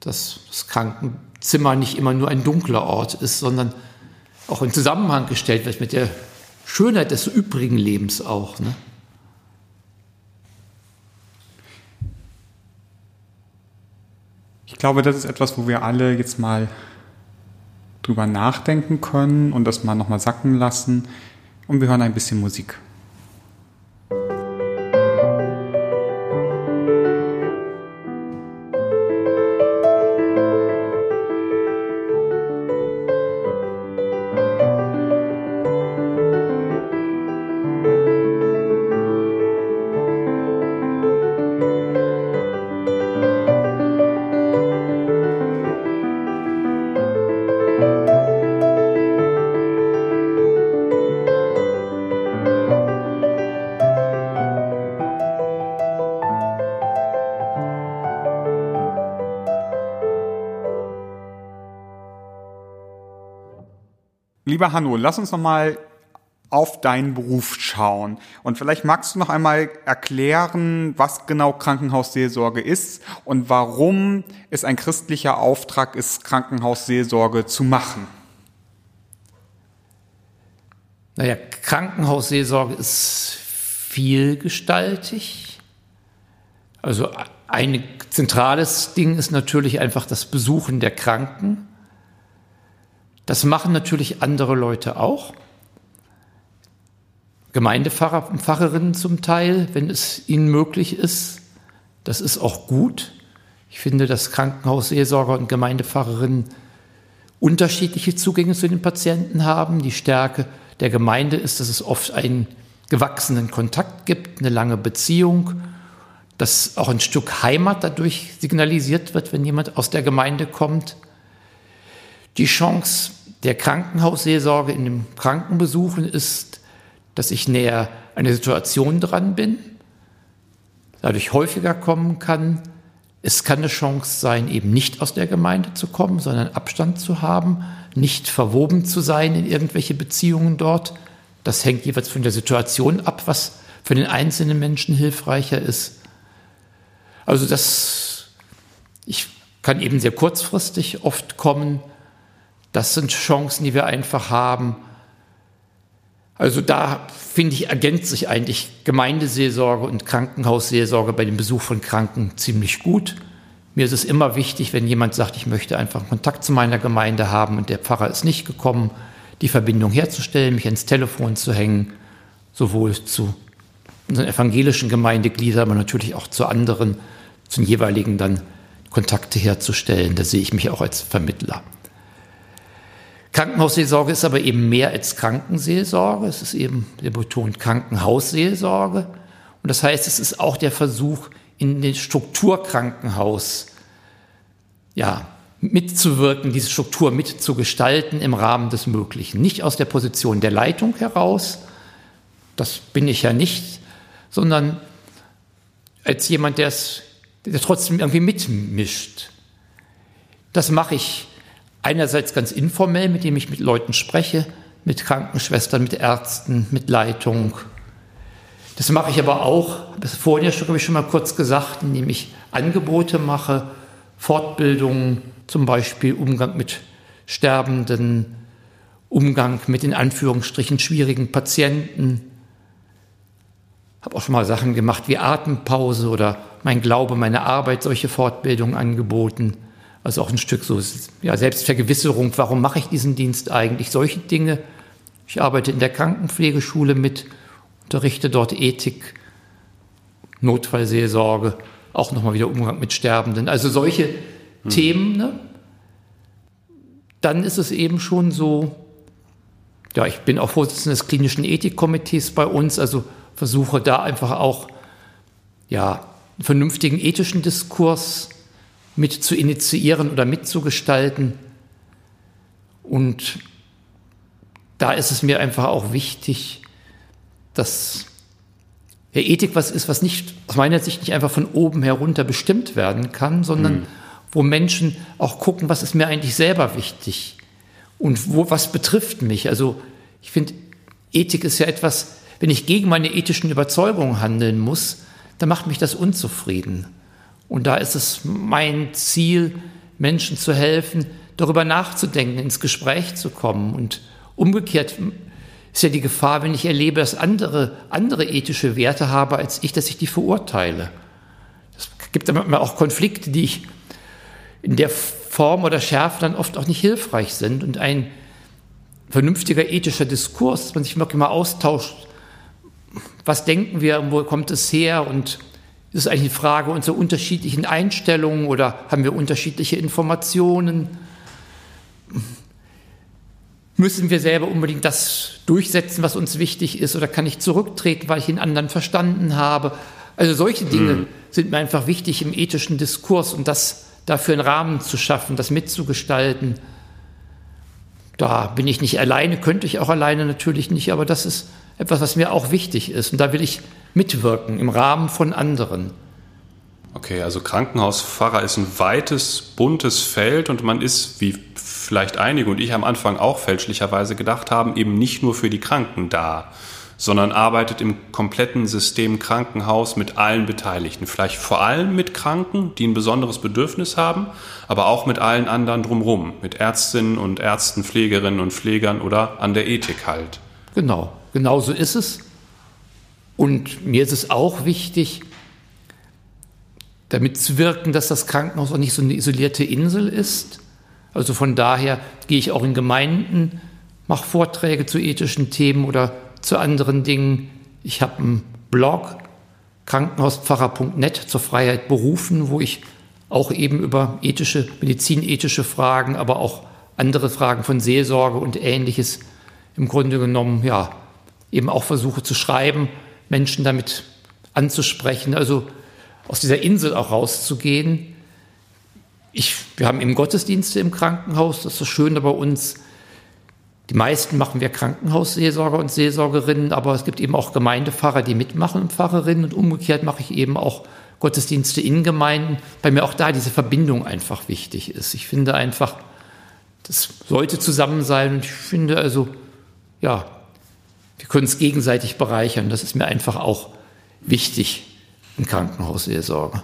dass das Krankenzimmer nicht immer nur ein dunkler Ort ist, sondern auch in Zusammenhang gestellt wird mit der Schönheit des übrigen Lebens auch. Ne? Ich glaube, das ist etwas, wo wir alle jetzt mal drüber nachdenken können und das mal nochmal sacken lassen. Und wir hören ein bisschen Musik. Lieber Hanno, lass uns noch mal auf deinen Beruf schauen. Und vielleicht magst du noch einmal erklären, was genau Krankenhausseelsorge ist und warum es ein christlicher Auftrag ist, Krankenhausseelsorge zu machen. Naja, Krankenhausseelsorge ist vielgestaltig. Also ein zentrales Ding ist natürlich einfach das Besuchen der Kranken. Das machen natürlich andere Leute auch. Gemeindepfarrer und Pfarrerinnen zum Teil, wenn es ihnen möglich ist. Das ist auch gut. Ich finde, dass Krankenhausseelsorger und Gemeindepfarrerinnen unterschiedliche Zugänge zu den Patienten haben. Die Stärke der Gemeinde ist, dass es oft einen gewachsenen Kontakt gibt, eine lange Beziehung, dass auch ein Stück Heimat dadurch signalisiert wird, wenn jemand aus der Gemeinde kommt. Die Chance der Krankenhausseelsorge in dem Krankenbesuchen ist, dass ich näher an der Situation dran bin, dadurch häufiger kommen kann. Es kann eine Chance sein, eben nicht aus der Gemeinde zu kommen, sondern Abstand zu haben, nicht verwoben zu sein in irgendwelche Beziehungen dort. Das hängt jeweils von der Situation ab, was für den einzelnen Menschen hilfreicher ist. Also das, ich kann eben sehr kurzfristig oft kommen. Das sind Chancen, die wir einfach haben. Also da finde ich, ergänzt sich eigentlich Gemeindeseelsorge und Krankenhausseelsorge bei dem Besuch von Kranken ziemlich gut. Mir ist es immer wichtig, wenn jemand sagt, ich möchte einfach Kontakt zu meiner Gemeinde haben und der Pfarrer ist nicht gekommen, die Verbindung herzustellen, mich ans Telefon zu hängen, sowohl zu unseren evangelischen Gemeindegliedern, aber natürlich auch zu anderen, zum jeweiligen dann Kontakte herzustellen. Da sehe ich mich auch als Vermittler. Krankenhausseelsorge ist aber eben mehr als Krankenseelsorge. Es ist eben, der betont Krankenhausseelsorge. Und das heißt, es ist auch der Versuch, in den Strukturkrankenhaus ja, mitzuwirken, diese Struktur mitzugestalten im Rahmen des Möglichen. Nicht aus der Position der Leitung heraus, das bin ich ja nicht, sondern als jemand, der es der trotzdem irgendwie mitmischt. Das mache ich einerseits ganz informell, mit dem ich mit Leuten spreche, mit Krankenschwestern, mit Ärzten, mit Leitung. Das mache ich aber auch, das vorhin ja habe ich schon mal kurz gesagt, indem ich Angebote mache, Fortbildungen, zum Beispiel Umgang mit Sterbenden, Umgang mit in Anführungsstrichen schwierigen Patienten, habe auch schon mal Sachen gemacht wie Atempause oder mein Glaube, meine Arbeit, solche Fortbildungen angeboten. Also auch ein Stück so ja, Selbstvergewisserung, warum mache ich diesen Dienst eigentlich? Solche Dinge. Ich arbeite in der Krankenpflegeschule mit, unterrichte dort Ethik, Notfallseelsorge, auch nochmal wieder Umgang mit Sterbenden. Also solche hm. Themen. Ne? Dann ist es eben schon so, ja, ich bin auch Vorsitzender des klinischen Ethikkomitees bei uns, also versuche da einfach auch ja, einen vernünftigen ethischen Diskurs mit zu initiieren oder mitzugestalten. Und da ist es mir einfach auch wichtig, dass ja, Ethik was ist, was nicht aus meiner Sicht nicht einfach von oben herunter bestimmt werden kann, sondern mhm. wo Menschen auch gucken, was ist mir eigentlich selber wichtig und wo was betrifft mich. Also ich finde, Ethik ist ja etwas, wenn ich gegen meine ethischen Überzeugungen handeln muss, dann macht mich das unzufrieden. Und da ist es mein Ziel, Menschen zu helfen, darüber nachzudenken, ins Gespräch zu kommen. Und umgekehrt ist ja die Gefahr, wenn ich erlebe, dass andere, andere ethische Werte habe als ich, dass ich die verurteile. Es gibt dann auch Konflikte, die ich in der Form oder Schärfe dann oft auch nicht hilfreich sind. Und ein vernünftiger ethischer Diskurs, dass man sich wirklich mal austauscht, was denken wir, wo kommt es her und ist es eigentlich eine Frage unserer unterschiedlichen Einstellungen oder haben wir unterschiedliche Informationen? Müssen wir selber unbedingt das durchsetzen, was uns wichtig ist, oder kann ich zurücktreten, weil ich den anderen verstanden habe? Also solche Dinge mhm. sind mir einfach wichtig im ethischen Diskurs und das dafür einen Rahmen zu schaffen, das mitzugestalten. Da bin ich nicht alleine, könnte ich auch alleine natürlich nicht, aber das ist etwas, was mir auch wichtig ist. Und da will ich mitwirken im Rahmen von anderen. Okay, also Krankenhauspfarrer ist ein weites, buntes Feld und man ist, wie vielleicht einige und ich am Anfang auch fälschlicherweise gedacht haben, eben nicht nur für die Kranken da, sondern arbeitet im kompletten System Krankenhaus mit allen Beteiligten. Vielleicht vor allem mit Kranken, die ein besonderes Bedürfnis haben, aber auch mit allen anderen drumherum, mit Ärztinnen und Ärzten, Pflegerinnen und Pflegern oder an der Ethik halt. Genau. Genauso ist es. Und mir ist es auch wichtig, damit zu wirken, dass das Krankenhaus auch nicht so eine isolierte Insel ist. Also von daher gehe ich auch in Gemeinden, mache Vorträge zu ethischen Themen oder zu anderen Dingen. Ich habe einen Blog, krankenhauspfarrer.net zur Freiheit berufen, wo ich auch eben über ethische, medizinethische Fragen, aber auch andere Fragen von Seelsorge und ähnliches im Grunde genommen, ja, eben auch versuche zu schreiben, Menschen damit anzusprechen, also aus dieser Insel auch rauszugehen. Ich, wir haben eben Gottesdienste im Krankenhaus, das ist das Schöne bei uns. Die meisten machen wir Krankenhausseelsorger und Seelsorgerinnen, aber es gibt eben auch Gemeindepfarrer, die mitmachen und Pfarrerinnen und umgekehrt mache ich eben auch Gottesdienste in Gemeinden, weil mir auch da diese Verbindung einfach wichtig ist. Ich finde einfach, das sollte zusammen sein und ich finde also, ja, wir können es gegenseitig bereichern. Das ist mir einfach auch wichtig in Krankenhausseelsorge.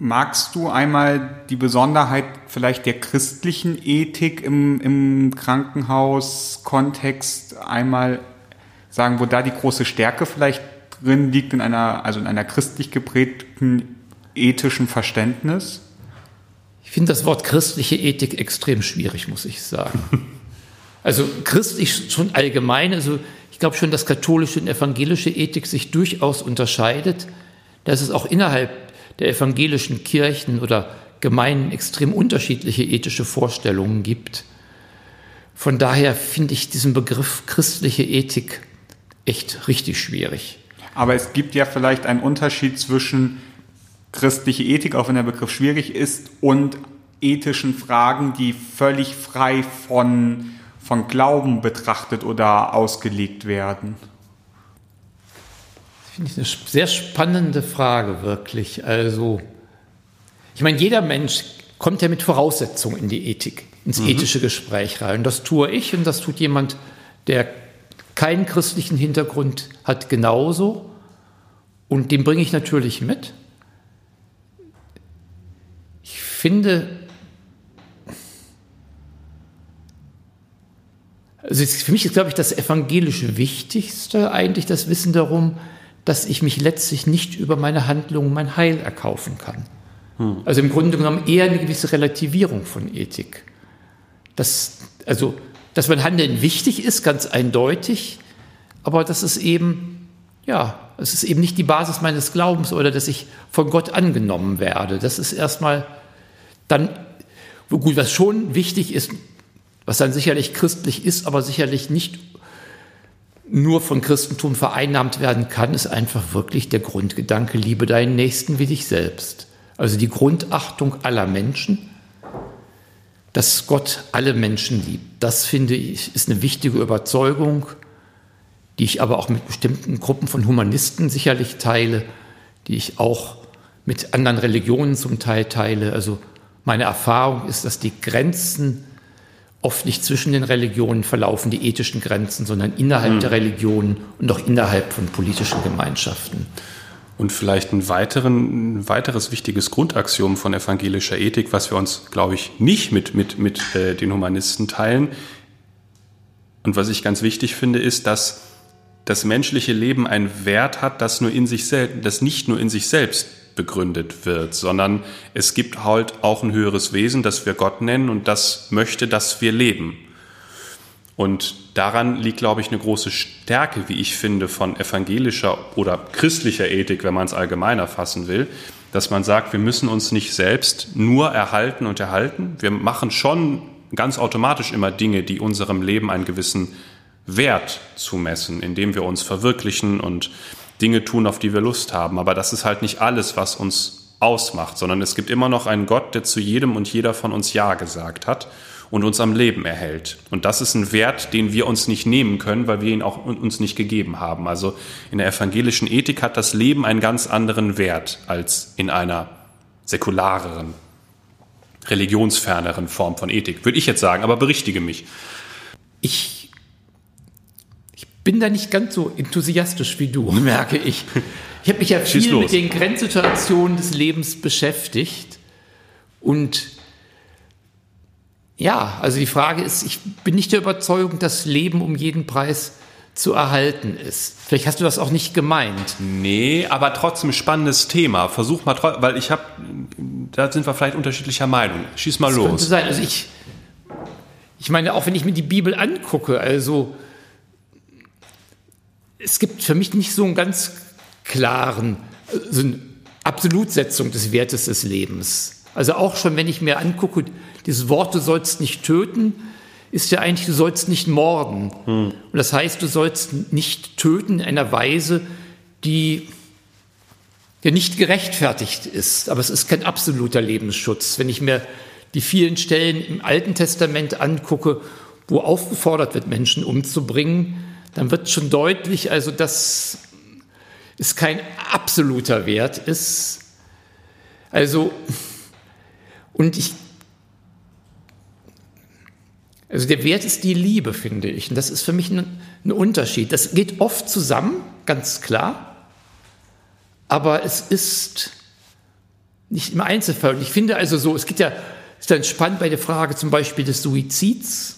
Magst du einmal die Besonderheit vielleicht der christlichen Ethik im, im Krankenhauskontext einmal sagen, wo da die große Stärke vielleicht drin liegt in einer, also in einer christlich geprägten ethischen Verständnis? Ich finde das Wort christliche Ethik extrem schwierig, muss ich sagen. Also christlich schon allgemein, also ich glaube schon, dass katholische und evangelische Ethik sich durchaus unterscheidet, dass es auch innerhalb der evangelischen Kirchen oder Gemeinden extrem unterschiedliche ethische Vorstellungen gibt. Von daher finde ich diesen Begriff christliche Ethik echt richtig schwierig. Aber es gibt ja vielleicht einen Unterschied zwischen christliche Ethik, auch wenn der Begriff schwierig ist, und ethischen Fragen, die völlig frei von, von Glauben betrachtet oder ausgelegt werden. Finde ich eine sehr spannende Frage, wirklich. Also, ich meine, jeder Mensch kommt ja mit Voraussetzungen in die Ethik, ins mhm. ethische Gespräch rein. Das tue ich und das tut jemand, der keinen christlichen Hintergrund hat, genauso. Und den bringe ich natürlich mit. Ich finde, also für mich ist, glaube ich, das evangelische Wichtigste eigentlich das Wissen darum, dass ich mich letztlich nicht über meine Handlungen mein Heil erkaufen kann. Hm. Also im Grunde genommen eher eine gewisse Relativierung von Ethik. Das, also, dass mein Handeln wichtig ist, ganz eindeutig, aber das ist eben, ja, es ist eben nicht die Basis meines Glaubens oder dass ich von Gott angenommen werde. Das ist erstmal dann, gut, was schon wichtig ist, was dann sicherlich christlich ist, aber sicherlich nicht nur von Christentum vereinnahmt werden kann, ist einfach wirklich der Grundgedanke, liebe deinen Nächsten wie dich selbst. Also die Grundachtung aller Menschen, dass Gott alle Menschen liebt. Das finde ich ist eine wichtige Überzeugung, die ich aber auch mit bestimmten Gruppen von Humanisten sicherlich teile, die ich auch mit anderen Religionen zum Teil teile. Also meine Erfahrung ist, dass die Grenzen oft nicht zwischen den Religionen verlaufen, die ethischen Grenzen, sondern innerhalb mhm. der Religionen und auch innerhalb von politischen Gemeinschaften. Und vielleicht ein, weiteren, ein weiteres wichtiges Grundaxiom von evangelischer Ethik, was wir uns, glaube ich, nicht mit, mit, mit äh, den Humanisten teilen. Und was ich ganz wichtig finde, ist, dass das menschliche Leben einen Wert hat, das, nur in sich das nicht nur in sich selbst begründet wird, sondern es gibt halt auch ein höheres Wesen, das wir Gott nennen und das möchte, dass wir leben. Und daran liegt, glaube ich, eine große Stärke, wie ich finde, von evangelischer oder christlicher Ethik, wenn man es allgemeiner fassen will, dass man sagt, wir müssen uns nicht selbst nur erhalten und erhalten. Wir machen schon ganz automatisch immer Dinge, die unserem Leben einen gewissen Wert zumessen, indem wir uns verwirklichen und Dinge tun, auf die wir Lust haben. Aber das ist halt nicht alles, was uns ausmacht, sondern es gibt immer noch einen Gott, der zu jedem und jeder von uns Ja gesagt hat und uns am Leben erhält. Und das ist ein Wert, den wir uns nicht nehmen können, weil wir ihn auch uns nicht gegeben haben. Also in der evangelischen Ethik hat das Leben einen ganz anderen Wert als in einer säkulareren, religionsferneren Form von Ethik, würde ich jetzt sagen, aber berichtige mich. Ich bin da nicht ganz so enthusiastisch wie du, merke ich. Ich habe mich ja viel mit den Grenzsituationen des Lebens beschäftigt. Und ja, also die Frage ist, ich bin nicht der Überzeugung, dass Leben um jeden Preis zu erhalten ist. Vielleicht hast du das auch nicht gemeint. Nee, aber trotzdem spannendes Thema. Versuch mal, weil ich habe, da sind wir vielleicht unterschiedlicher Meinung. Schieß mal das los. Könnte sein. Also ich, ich meine, auch wenn ich mir die Bibel angucke, also es gibt für mich nicht so einen ganz klaren, so eine Absolutsetzung des Wertes des Lebens. Also auch schon, wenn ich mir angucke, dieses Wort, du sollst nicht töten, ist ja eigentlich, du sollst nicht morden. Hm. Und das heißt, du sollst nicht töten in einer Weise, die ja nicht gerechtfertigt ist. Aber es ist kein absoluter Lebensschutz. Wenn ich mir die vielen Stellen im Alten Testament angucke, wo aufgefordert wird, Menschen umzubringen, dann wird schon deutlich, also dass es kein absoluter Wert ist. Also, und ich also der Wert ist die Liebe, finde ich. Und das ist für mich ein, ein Unterschied. Das geht oft zusammen, ganz klar. Aber es ist nicht im Einzelfall. Und ich finde also so, es geht ja, ist dann spannend bei der Frage zum Beispiel des Suizids.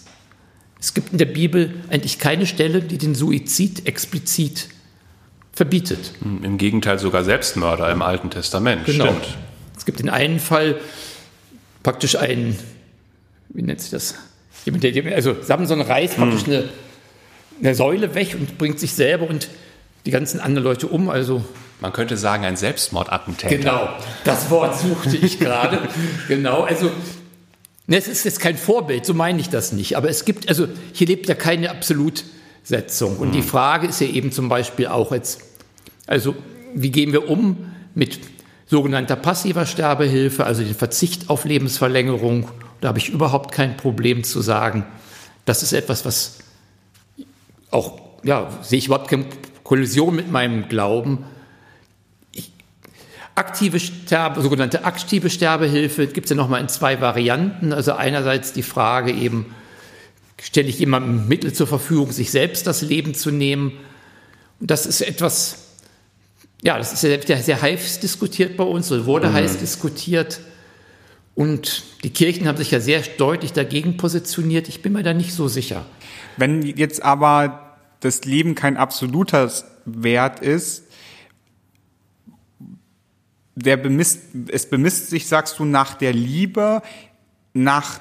Es gibt in der Bibel eigentlich keine Stelle, die den Suizid explizit verbietet. Im Gegenteil sogar Selbstmörder im Alten Testament. Genau. Stimmt. Es gibt in einem Fall praktisch einen, wie nennt sich das? Also Samson reißt praktisch hm. eine, eine Säule weg und bringt sich selber und die ganzen anderen Leute um. Also man könnte sagen, ein Selbstmordattentäter. Genau, das Wort suchte ich gerade. genau, also ne, es ist jetzt kein Vorbild, so meine ich das nicht. Aber es gibt, also hier lebt ja keine Absolutsetzung. Und mhm. die Frage ist ja eben zum Beispiel auch jetzt, also wie gehen wir um mit sogenannter passiver Sterbehilfe, also den Verzicht auf Lebensverlängerung da habe ich überhaupt kein Problem zu sagen, das ist etwas, was auch, ja, sehe ich überhaupt keine Kollision mit meinem Glauben. Aktive Sterbe, sogenannte aktive Sterbehilfe gibt es ja nochmal in zwei Varianten. Also einerseits die Frage eben, stelle ich jemandem Mittel zur Verfügung, sich selbst das Leben zu nehmen. Und das ist etwas, ja, das ist sehr, sehr heiß diskutiert bei uns, oder wurde mhm. heiß diskutiert. Und die Kirchen haben sich ja sehr deutlich dagegen positioniert. Ich bin mir da nicht so sicher. Wenn jetzt aber das Leben kein absoluter Wert ist, der bemisst, es bemisst sich, sagst du, nach der Liebe, nach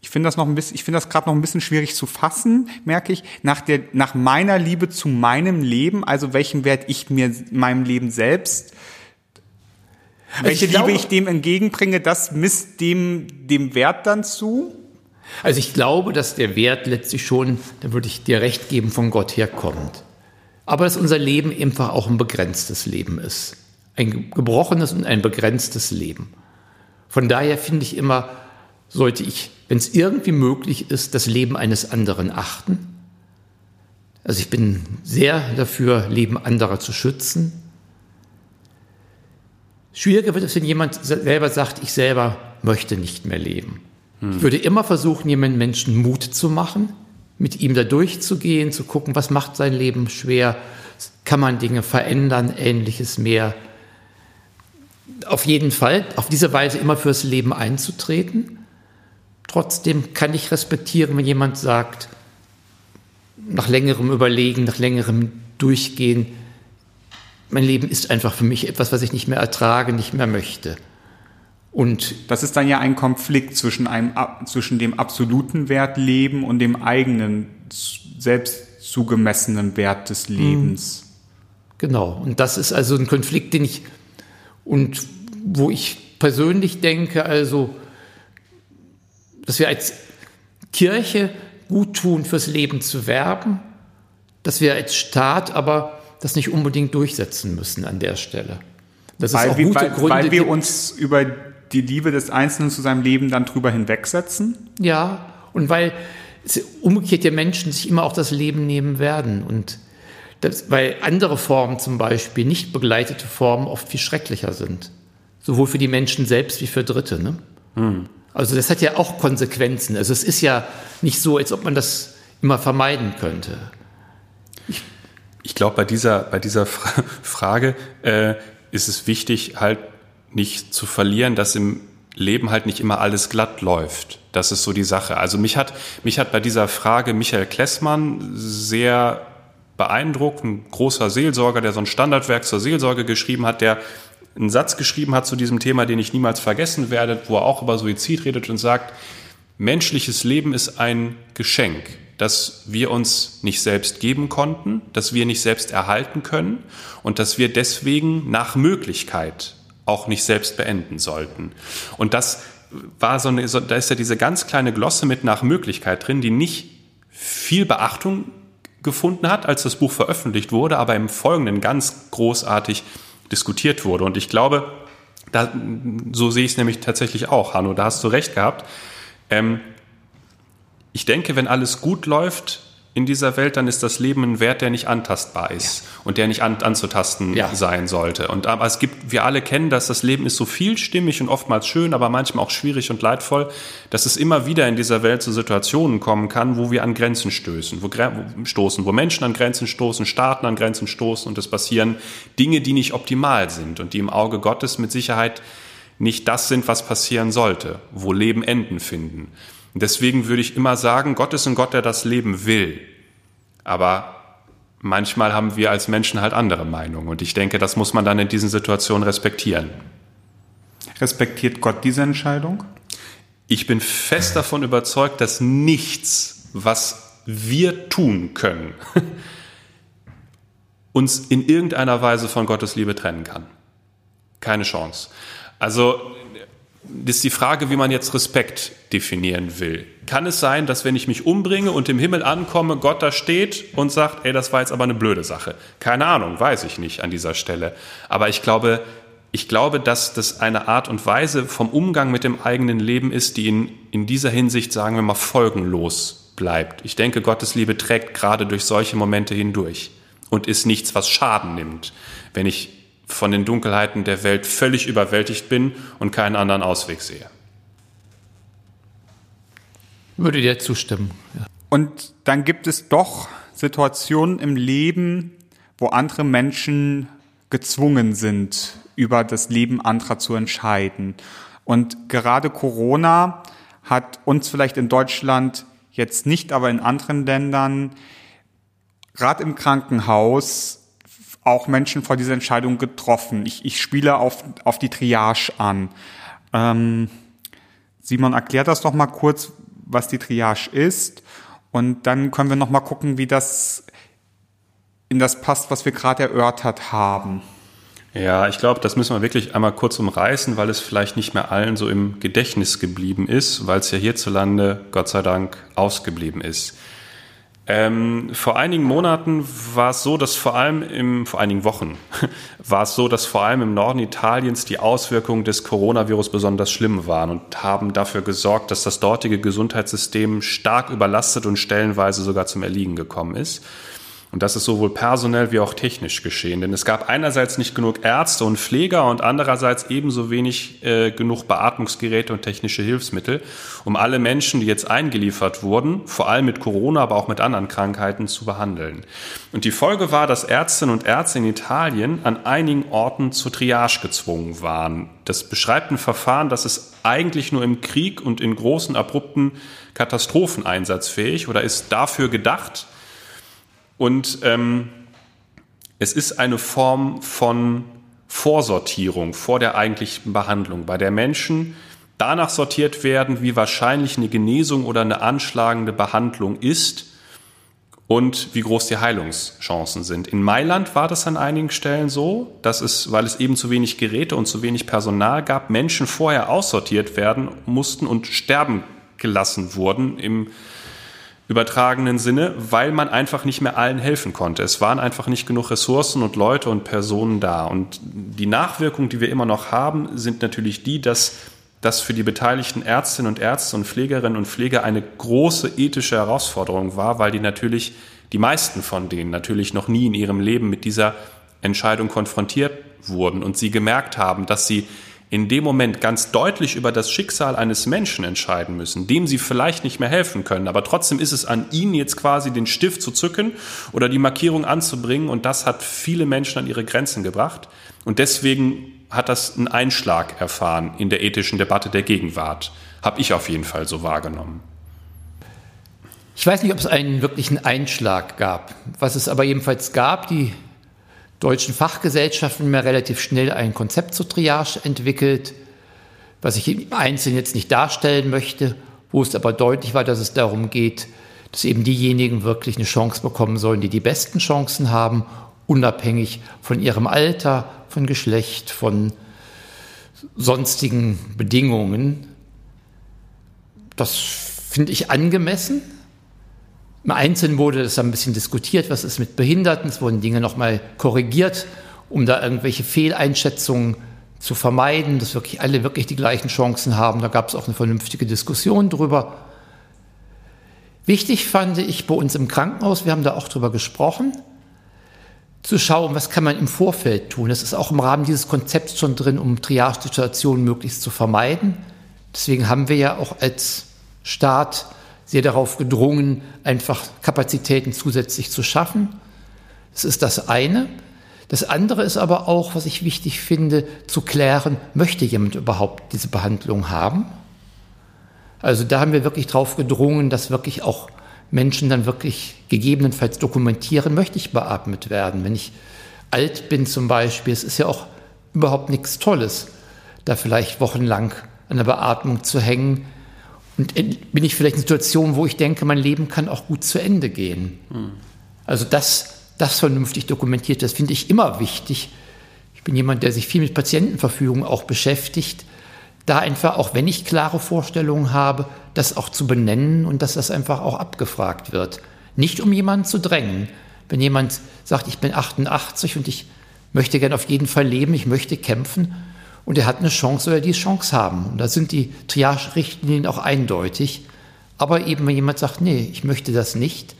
ich finde das noch ein bisschen, ich finde das gerade noch ein bisschen schwierig zu fassen, merke ich, nach der, nach meiner Liebe zu meinem Leben, also welchen Wert ich mir meinem Leben selbst also Welche glaube, Liebe ich dem entgegenbringe, das misst dem, dem Wert dann zu? Also ich glaube, dass der Wert letztlich schon, da würde ich dir recht geben, von Gott herkommt. Aber dass unser Leben einfach auch ein begrenztes Leben ist. Ein gebrochenes und ein begrenztes Leben. Von daher finde ich immer, sollte ich, wenn es irgendwie möglich ist, das Leben eines anderen achten. Also ich bin sehr dafür, Leben anderer zu schützen. Schwieriger wird es, wenn jemand selber sagt, ich selber möchte nicht mehr leben. Hm. Ich würde immer versuchen, jemanden Menschen Mut zu machen, mit ihm da durchzugehen, zu gucken, was macht sein Leben schwer, kann man Dinge verändern, ähnliches mehr. Auf jeden Fall, auf diese Weise immer fürs Leben einzutreten. Trotzdem kann ich respektieren, wenn jemand sagt, nach längerem Überlegen, nach längerem Durchgehen, mein Leben ist einfach für mich etwas, was ich nicht mehr ertrage, nicht mehr möchte. Und das ist dann ja ein Konflikt zwischen, einem, zwischen dem absoluten Wert Leben und dem eigenen selbst zugemessenen Wert des mhm. Lebens. Genau. Und das ist also ein Konflikt, den ich und wo ich persönlich denke, also, dass wir als Kirche gut tun, fürs Leben zu werben, dass wir als Staat aber das nicht unbedingt durchsetzen müssen an der Stelle. Das weil, ist auch gute weil, Gründe weil wir uns über die Liebe des Einzelnen zu seinem Leben dann drüber hinwegsetzen? Ja, und weil umgekehrt ja Menschen sich immer auch das Leben nehmen werden und das, weil andere Formen zum Beispiel, nicht begleitete Formen, oft viel schrecklicher sind. Sowohl für die Menschen selbst wie für Dritte. Ne? Hm. Also das hat ja auch Konsequenzen. Also es ist ja nicht so, als ob man das immer vermeiden könnte. Ich ich glaube, bei dieser, bei dieser Frage äh, ist es wichtig, halt nicht zu verlieren, dass im Leben halt nicht immer alles glatt läuft. Das ist so die Sache. Also mich hat, mich hat bei dieser Frage Michael Klessmann sehr beeindruckt, ein großer Seelsorger, der so ein Standardwerk zur Seelsorge geschrieben hat, der einen Satz geschrieben hat zu diesem Thema, den ich niemals vergessen werde, wo er auch über Suizid redet und sagt, menschliches Leben ist ein Geschenk, das wir uns nicht selbst geben konnten, das wir nicht selbst erhalten können und das wir deswegen nach Möglichkeit auch nicht selbst beenden sollten. Und das war so eine, so, da ist ja diese ganz kleine Glosse mit nach Möglichkeit drin, die nicht viel Beachtung gefunden hat, als das Buch veröffentlicht wurde, aber im Folgenden ganz großartig diskutiert wurde. Und ich glaube, da, so sehe ich es nämlich tatsächlich auch, Hanno, da hast du recht gehabt. Ähm, ich denke, wenn alles gut läuft, in dieser Welt, dann ist das Leben ein Wert, der nicht antastbar ist ja. und der nicht an, anzutasten ja. sein sollte. Und aber es gibt, wir alle kennen das, das Leben ist so vielstimmig und oftmals schön, aber manchmal auch schwierig und leidvoll, dass es immer wieder in dieser Welt zu Situationen kommen kann, wo wir an Grenzen stößen, wo, stoßen, wo Menschen an Grenzen stoßen, Staaten an Grenzen stoßen und es passieren Dinge, die nicht optimal sind und die im Auge Gottes mit Sicherheit nicht das sind, was passieren sollte, wo Leben Enden finden. Und deswegen würde ich immer sagen, Gott ist ein Gott, der das Leben will. Aber manchmal haben wir als Menschen halt andere Meinungen. Und ich denke, das muss man dann in diesen Situationen respektieren. Respektiert Gott diese Entscheidung? Ich bin fest davon überzeugt, dass nichts, was wir tun können, uns in irgendeiner Weise von Gottes Liebe trennen kann. Keine Chance. Also ist die Frage, wie man jetzt Respekt definieren will. Kann es sein, dass wenn ich mich umbringe und im Himmel ankomme, Gott da steht und sagt, ey, das war jetzt aber eine blöde Sache? Keine Ahnung, weiß ich nicht an dieser Stelle. Aber ich glaube, ich glaube, dass das eine Art und Weise vom Umgang mit dem eigenen Leben ist, die in, in dieser Hinsicht, sagen wir mal, folgenlos bleibt. Ich denke, Gottes Liebe trägt gerade durch solche Momente hindurch und ist nichts, was Schaden nimmt. Wenn ich von den Dunkelheiten der Welt völlig überwältigt bin und keinen anderen Ausweg sehe. Würde dir zustimmen. Ja. Und dann gibt es doch Situationen im Leben, wo andere Menschen gezwungen sind, über das Leben anderer zu entscheiden. Und gerade Corona hat uns vielleicht in Deutschland jetzt nicht, aber in anderen Ländern, gerade im Krankenhaus, auch Menschen vor dieser Entscheidung getroffen. Ich, ich spiele auf, auf die Triage an. Ähm, Simon, erklär das doch mal kurz, was die Triage ist. Und dann können wir noch mal gucken, wie das in das passt, was wir gerade erörtert haben. Ja, ich glaube, das müssen wir wirklich einmal kurz umreißen, weil es vielleicht nicht mehr allen so im Gedächtnis geblieben ist, weil es ja hierzulande Gott sei Dank ausgeblieben ist. Ähm, vor einigen Monaten war es so, dass vor allem im, vor einigen Wochen war es so, dass vor allem im Norden Italiens die Auswirkungen des Coronavirus besonders schlimm waren und haben dafür gesorgt, dass das dortige Gesundheitssystem stark überlastet und stellenweise sogar zum Erliegen gekommen ist. Und das ist sowohl personell wie auch technisch geschehen. Denn es gab einerseits nicht genug Ärzte und Pfleger und andererseits ebenso wenig äh, genug Beatmungsgeräte und technische Hilfsmittel, um alle Menschen, die jetzt eingeliefert wurden, vor allem mit Corona, aber auch mit anderen Krankheiten, zu behandeln. Und die Folge war, dass Ärztinnen und Ärzte in Italien an einigen Orten zur Triage gezwungen waren. Das beschreibt ein Verfahren, das ist eigentlich nur im Krieg und in großen, abrupten Katastrophen einsatzfähig oder ist dafür gedacht, und ähm, es ist eine Form von Vorsortierung vor der eigentlichen Behandlung, bei der Menschen danach sortiert werden, wie wahrscheinlich eine Genesung oder eine anschlagende Behandlung ist und wie groß die Heilungschancen sind. In Mailand war das an einigen Stellen so, dass es, weil es eben zu wenig Geräte und zu wenig Personal gab, Menschen vorher aussortiert werden mussten und sterben gelassen wurden im übertragenen Sinne, weil man einfach nicht mehr allen helfen konnte. Es waren einfach nicht genug Ressourcen und Leute und Personen da. Und die Nachwirkungen, die wir immer noch haben, sind natürlich die, dass das für die beteiligten Ärztinnen und Ärzte und Pflegerinnen und Pfleger eine große ethische Herausforderung war, weil die natürlich, die meisten von denen natürlich noch nie in ihrem Leben mit dieser Entscheidung konfrontiert wurden und sie gemerkt haben, dass sie in dem Moment ganz deutlich über das Schicksal eines Menschen entscheiden müssen, dem sie vielleicht nicht mehr helfen können. Aber trotzdem ist es an ihnen jetzt quasi den Stift zu zücken oder die Markierung anzubringen. Und das hat viele Menschen an ihre Grenzen gebracht. Und deswegen hat das einen Einschlag erfahren in der ethischen Debatte der Gegenwart. Habe ich auf jeden Fall so wahrgenommen. Ich weiß nicht, ob es einen wirklichen Einschlag gab. Was es aber jedenfalls gab, die deutschen Fachgesellschaften ja relativ schnell ein Konzept zur Triage entwickelt, was ich im Einzelnen jetzt nicht darstellen möchte, wo es aber deutlich war, dass es darum geht, dass eben diejenigen wirklich eine Chance bekommen sollen, die die besten Chancen haben, unabhängig von ihrem Alter, von Geschlecht, von sonstigen Bedingungen. Das finde ich angemessen. Im Einzelnen wurde das ein bisschen diskutiert, was ist mit Behinderten. Es wurden Dinge nochmal korrigiert, um da irgendwelche Fehleinschätzungen zu vermeiden, dass wirklich alle wirklich die gleichen Chancen haben. Da gab es auch eine vernünftige Diskussion drüber. Wichtig fand ich bei uns im Krankenhaus, wir haben da auch drüber gesprochen, zu schauen, was kann man im Vorfeld tun. Das ist auch im Rahmen dieses Konzepts schon drin, um Triage-Situationen möglichst zu vermeiden. Deswegen haben wir ja auch als Staat sehr darauf gedrungen, einfach Kapazitäten zusätzlich zu schaffen. Das ist das eine. Das andere ist aber auch, was ich wichtig finde, zu klären, möchte jemand überhaupt diese Behandlung haben? Also da haben wir wirklich darauf gedrungen, dass wirklich auch Menschen dann wirklich gegebenenfalls dokumentieren, möchte ich beatmet werden. Wenn ich alt bin zum Beispiel, es ist ja auch überhaupt nichts Tolles, da vielleicht wochenlang an der Beatmung zu hängen. Und bin ich vielleicht in Situationen, wo ich denke, mein Leben kann auch gut zu Ende gehen. Hm. Also das das vernünftig dokumentiert, das finde ich immer wichtig. Ich bin jemand, der sich viel mit Patientenverfügung auch beschäftigt. Da einfach, auch wenn ich klare Vorstellungen habe, das auch zu benennen und dass das einfach auch abgefragt wird. Nicht um jemanden zu drängen. Wenn jemand sagt, ich bin 88 und ich möchte gern auf jeden Fall leben, ich möchte kämpfen und er hat eine Chance, soll er die Chance haben. Und da sind die Triage-Richtlinien auch eindeutig. Aber eben, wenn jemand sagt, nee, ich möchte das nicht,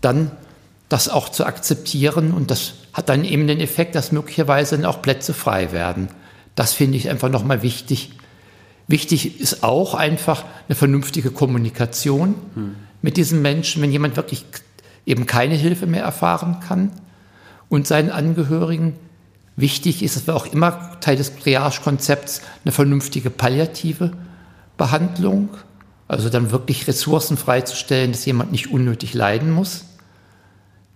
dann das auch zu akzeptieren und das hat dann eben den Effekt, dass möglicherweise dann auch Plätze frei werden. Das finde ich einfach nochmal wichtig. Wichtig ist auch einfach eine vernünftige Kommunikation hm. mit diesen Menschen, wenn jemand wirklich eben keine Hilfe mehr erfahren kann und seinen Angehörigen. Wichtig ist, dass wir auch immer Teil des Triage-Konzepts eine vernünftige palliative Behandlung, also dann wirklich Ressourcen freizustellen, dass jemand nicht unnötig leiden muss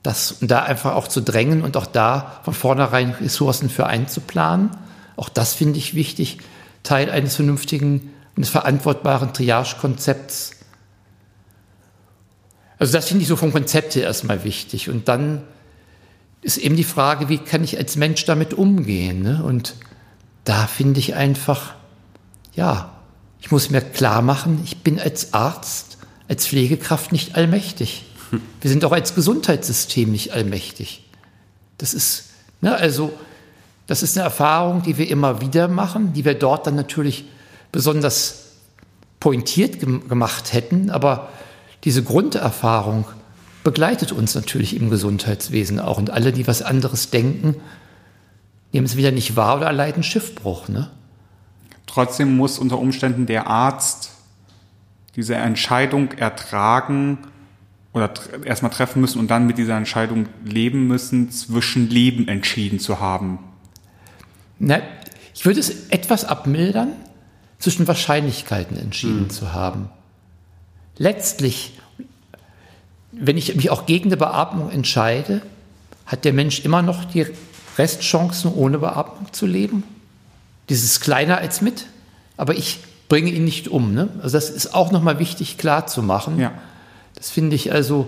das, und da einfach auch zu drängen und auch da von vornherein Ressourcen für einzuplanen. Auch das finde ich wichtig, Teil eines vernünftigen, eines verantwortbaren Triage-Konzepts. Also das finde ich so vom Konzept her erstmal wichtig. Und dann ist eben die Frage, wie kann ich als Mensch damit umgehen? Ne? Und da finde ich einfach, ja, ich muss mir klar machen, ich bin als Arzt, als Pflegekraft nicht allmächtig. Wir sind auch als Gesundheitssystem nicht allmächtig. Das ist, ne, also, das ist eine Erfahrung, die wir immer wieder machen, die wir dort dann natürlich besonders pointiert gemacht hätten, aber diese Grunderfahrung begleitet uns natürlich im Gesundheitswesen auch. Und alle, die was anderes denken, nehmen es wieder nicht wahr oder erleiden Schiffbruch. Ne? Trotzdem muss unter Umständen der Arzt diese Entscheidung ertragen, oder erstmal treffen müssen und dann mit dieser Entscheidung leben müssen, zwischen Leben entschieden zu haben? Na, ich würde es etwas abmildern, zwischen Wahrscheinlichkeiten entschieden hm. zu haben. Letztlich, wenn ich mich auch gegen eine Beatmung entscheide, hat der Mensch immer noch die Restchancen, ohne Beatmung zu leben. Dieses kleiner als mit, aber ich bringe ihn nicht um. Ne? Also das ist auch nochmal wichtig klar zu machen. Ja. Das finde ich also,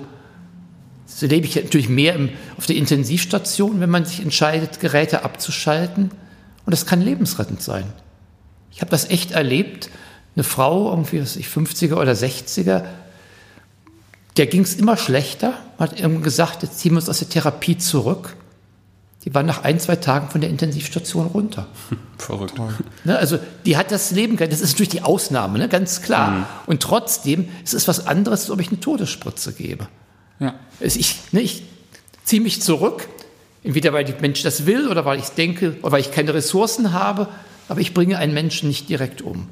das erlebe ich natürlich mehr im, auf der Intensivstation, wenn man sich entscheidet, Geräte abzuschalten. Und das kann lebensrettend sein. Ich habe das echt erlebt. Eine Frau, irgendwie, was ich, 50er oder 60er, der ging es immer schlechter, hat irgendwann gesagt, jetzt ziehen wir uns aus der Therapie zurück. Die war nach ein, zwei Tagen von der Intensivstation runter. Verrückt. Ne, also die hat das Leben, das ist natürlich die Ausnahme, ne, ganz klar. Mhm. Und trotzdem ist es was anderes, als ob ich eine Todesspritze gebe. Ja. Also ich, ne, ich ziehe mich zurück, entweder weil der Mensch das will oder weil ich denke, oder weil ich keine Ressourcen habe, aber ich bringe einen Menschen nicht direkt um.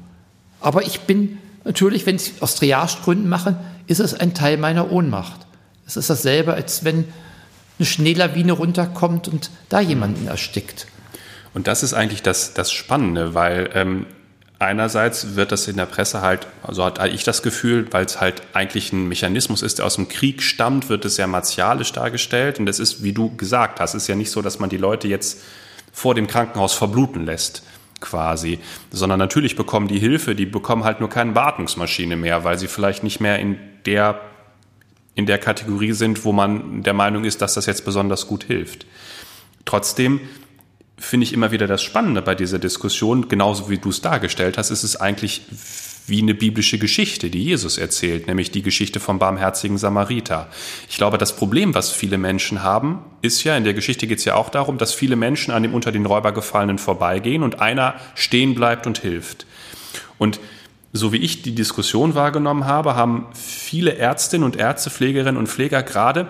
Aber ich bin natürlich, wenn ich es aus Triage-Gründen mache, ist es ein Teil meiner Ohnmacht. Es ist dasselbe, als wenn eine Schneelawine runterkommt und da jemanden erstickt. Und das ist eigentlich das, das Spannende, weil ähm, einerseits wird das in der Presse halt, also hat ich das Gefühl, weil es halt eigentlich ein Mechanismus ist, der aus dem Krieg stammt, wird es sehr martialisch dargestellt. Und das ist, wie du gesagt hast, ist ja nicht so, dass man die Leute jetzt vor dem Krankenhaus verbluten lässt quasi, sondern natürlich bekommen die Hilfe, die bekommen halt nur keine Beatmungsmaschine mehr, weil sie vielleicht nicht mehr in der in der Kategorie sind, wo man der Meinung ist, dass das jetzt besonders gut hilft. Trotzdem finde ich immer wieder das Spannende bei dieser Diskussion, genauso wie du es dargestellt hast, ist es eigentlich wie eine biblische Geschichte, die Jesus erzählt, nämlich die Geschichte vom barmherzigen Samariter. Ich glaube, das Problem, was viele Menschen haben, ist ja, in der Geschichte geht es ja auch darum, dass viele Menschen an dem unter den Räuber gefallenen vorbeigehen und einer stehen bleibt und hilft. Und so wie ich die Diskussion wahrgenommen habe, haben viele Ärztinnen und Ärzte, Pflegerinnen und Pfleger gerade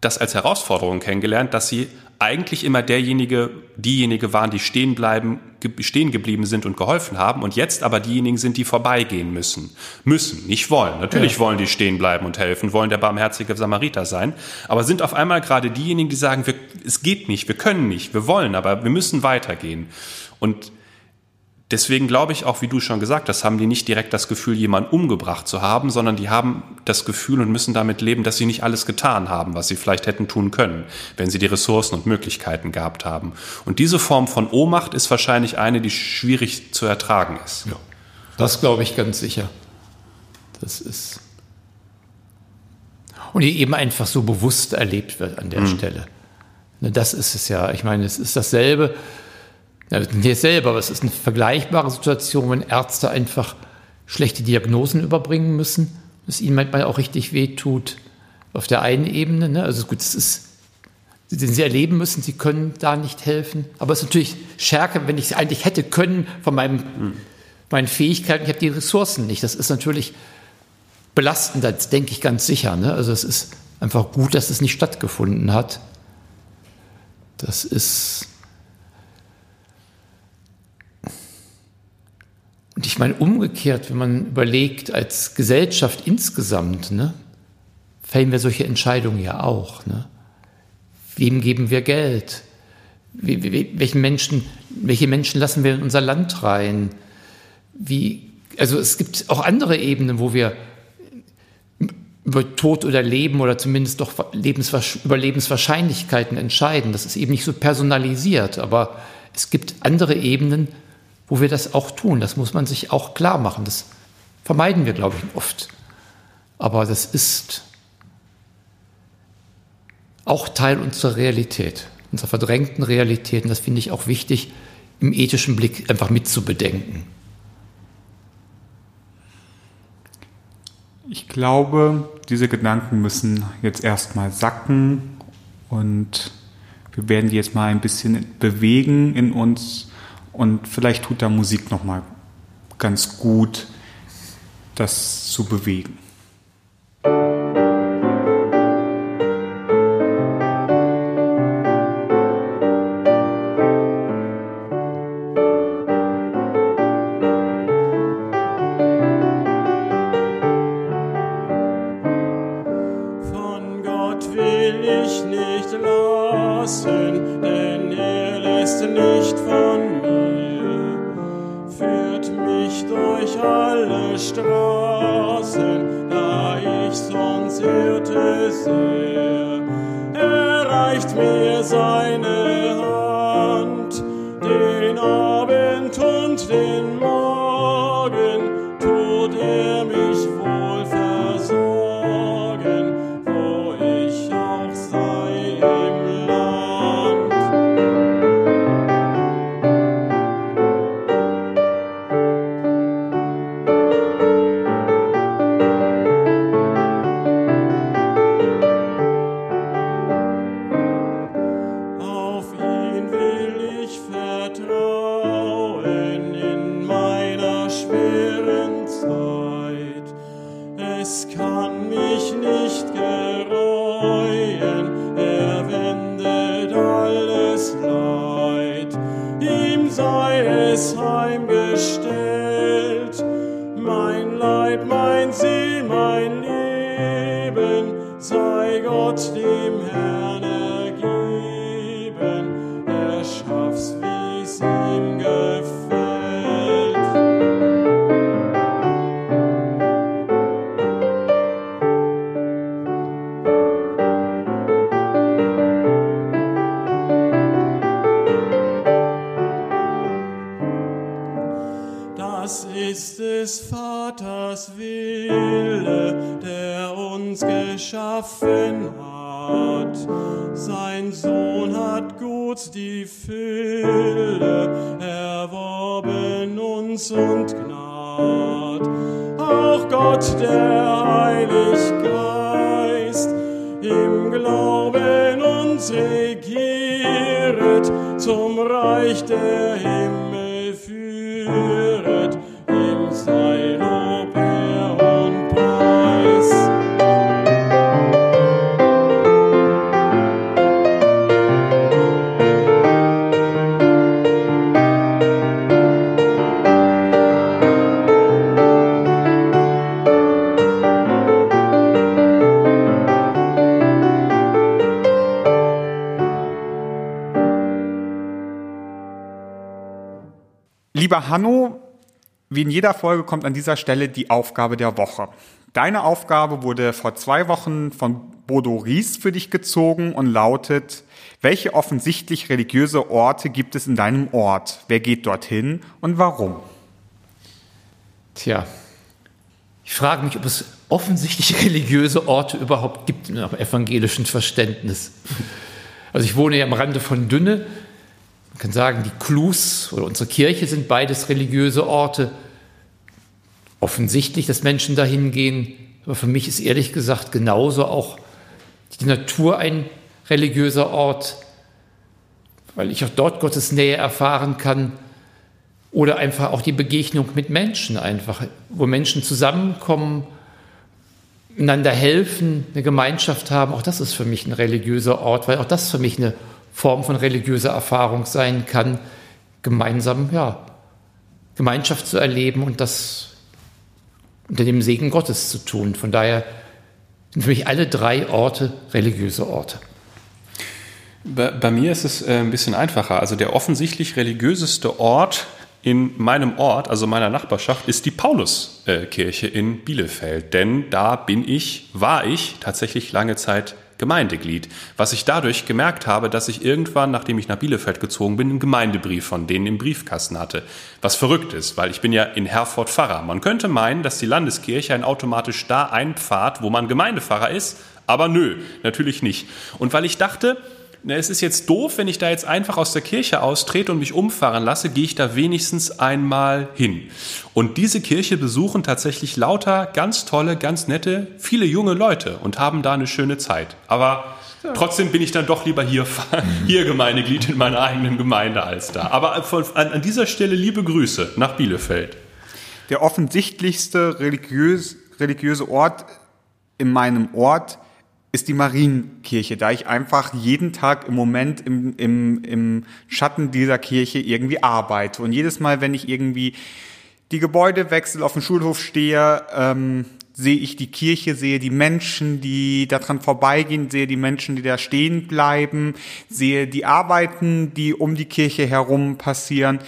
das als Herausforderung kennengelernt, dass sie eigentlich immer derjenige, diejenige waren, die stehen bleiben, stehen geblieben sind und geholfen haben und jetzt aber diejenigen sind, die vorbeigehen müssen. Müssen, nicht wollen. Natürlich ja. wollen die stehen bleiben und helfen, wollen der barmherzige Samariter sein, aber sind auf einmal gerade diejenigen, die sagen, wir, es geht nicht, wir können nicht, wir wollen, aber wir müssen weitergehen. Und Deswegen glaube ich auch, wie du schon gesagt hast, haben die nicht direkt das Gefühl, jemanden umgebracht zu haben, sondern die haben das Gefühl und müssen damit leben, dass sie nicht alles getan haben, was sie vielleicht hätten tun können, wenn sie die Ressourcen und Möglichkeiten gehabt haben. Und diese Form von Ohnmacht ist wahrscheinlich eine, die schwierig zu ertragen ist. Ja, das glaube ich ganz sicher. Das ist. Und die eben einfach so bewusst erlebt wird an der mhm. Stelle. Ne, das ist es ja. Ich meine, es ist dasselbe ja, nicht selber, aber es ist eine vergleichbare Situation, wenn Ärzte einfach schlechte Diagnosen überbringen müssen, es ihnen manchmal auch richtig wehtut auf der einen Ebene. Ne? Also gut, es ist, den sie erleben müssen, sie können da nicht helfen. Aber es ist natürlich Stärke, wenn ich es eigentlich hätte können von meinem, hm. meinen Fähigkeiten, ich habe die Ressourcen nicht. Das ist natürlich belastend, das denke ich ganz sicher. Ne? Also es ist einfach gut, dass es nicht stattgefunden hat. Das ist Und ich meine, umgekehrt, wenn man überlegt, als Gesellschaft insgesamt, ne, fällen wir solche Entscheidungen ja auch. Ne? Wem geben wir Geld? Wie, wie, welchen Menschen, welche Menschen lassen wir in unser Land rein? Wie, also es gibt auch andere Ebenen, wo wir über Tod oder Leben oder zumindest doch Lebenswasch über Lebenswahrscheinlichkeiten entscheiden. Das ist eben nicht so personalisiert, aber es gibt andere Ebenen, wo wir das auch tun. Das muss man sich auch klar machen. Das vermeiden wir, glaube ich, oft. Aber das ist auch Teil unserer Realität, unserer verdrängten Realität. Und das finde ich auch wichtig, im ethischen Blick einfach mitzubedenken. Ich glaube, diese Gedanken müssen jetzt erstmal sacken und wir werden die jetzt mal ein bisschen bewegen in uns und vielleicht tut da Musik nochmal ganz gut, das zu bewegen. Heilig im Glauben uns regiert, zum Reich der Himmel Lieber Hanno, wie in jeder Folge kommt an dieser Stelle die Aufgabe der Woche. Deine Aufgabe wurde vor zwei Wochen von Bodo Ries für dich gezogen und lautet, welche offensichtlich religiöse Orte gibt es in deinem Ort? Wer geht dorthin und warum? Tja, ich frage mich, ob es offensichtlich religiöse Orte überhaupt gibt im evangelischen Verständnis. Also ich wohne ja am Rande von Dünne. Man kann sagen, die Klus oder unsere Kirche sind beides religiöse Orte. Offensichtlich, dass Menschen dahin gehen. Aber für mich ist ehrlich gesagt genauso auch die Natur ein religiöser Ort, weil ich auch dort Gottes Nähe erfahren kann. Oder einfach auch die Begegnung mit Menschen einfach, wo Menschen zusammenkommen, einander helfen, eine Gemeinschaft haben. Auch das ist für mich ein religiöser Ort, weil auch das für mich eine Form von religiöser Erfahrung sein kann, gemeinsam, ja, Gemeinschaft zu erleben und das unter dem Segen Gottes zu tun. Von daher sind für mich alle drei Orte religiöse Orte. Bei, bei mir ist es äh, ein bisschen einfacher. Also der offensichtlich religiöseste Ort in meinem Ort, also meiner Nachbarschaft, ist die Pauluskirche in Bielefeld. Denn da bin ich, war ich tatsächlich lange Zeit Gemeindeglied. Was ich dadurch gemerkt habe, dass ich irgendwann, nachdem ich nach Bielefeld gezogen bin, einen Gemeindebrief von denen im Briefkasten hatte. Was verrückt ist, weil ich bin ja in Herford Pfarrer. Man könnte meinen, dass die Landeskirche ein automatisch da einpfahrt, wo man Gemeindepfarrer ist, aber nö, natürlich nicht. Und weil ich dachte, es ist jetzt doof, wenn ich da jetzt einfach aus der Kirche austrete und mich umfahren lasse, gehe ich da wenigstens einmal hin. Und diese Kirche besuchen tatsächlich lauter ganz tolle, ganz nette, viele junge Leute und haben da eine schöne Zeit. Aber trotzdem bin ich dann doch lieber hier, hier Gemeindeglied in meiner eigenen Gemeinde als da. Aber von, an, an dieser Stelle liebe Grüße nach Bielefeld. Der offensichtlichste religiös, religiöse Ort in meinem Ort ist die Marienkirche, da ich einfach jeden Tag im Moment im, im, im Schatten dieser Kirche irgendwie arbeite. Und jedes Mal, wenn ich irgendwie die Gebäude wechsle, auf dem Schulhof stehe, ähm, sehe ich die Kirche, sehe die Menschen, die daran vorbeigehen, sehe die Menschen, die da stehen bleiben, sehe die Arbeiten, die um die Kirche herum passieren.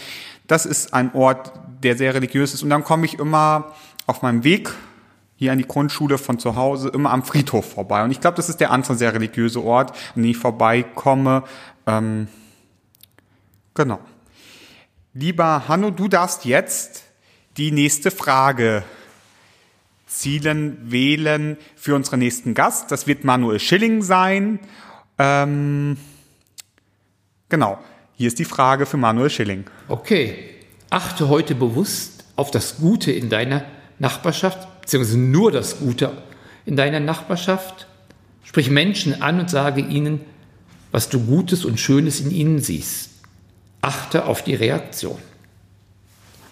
Das ist ein Ort, der sehr religiös ist. Und dann komme ich immer auf meinem Weg hier an die Grundschule von zu Hause immer am Friedhof vorbei. Und ich glaube, das ist der andere sehr religiöse Ort, an den ich vorbeikomme. Ähm, genau. Lieber Hanno, du darfst jetzt die nächste Frage zielen, wählen für unseren nächsten Gast. Das wird Manuel Schilling sein. Ähm, genau. Hier ist die Frage für Manuel Schilling. Okay. Achte heute bewusst auf das Gute in deiner Nachbarschaft beziehungsweise nur das Gute in deiner Nachbarschaft. Sprich Menschen an und sage ihnen, was du Gutes und Schönes in ihnen siehst. Achte auf die Reaktion.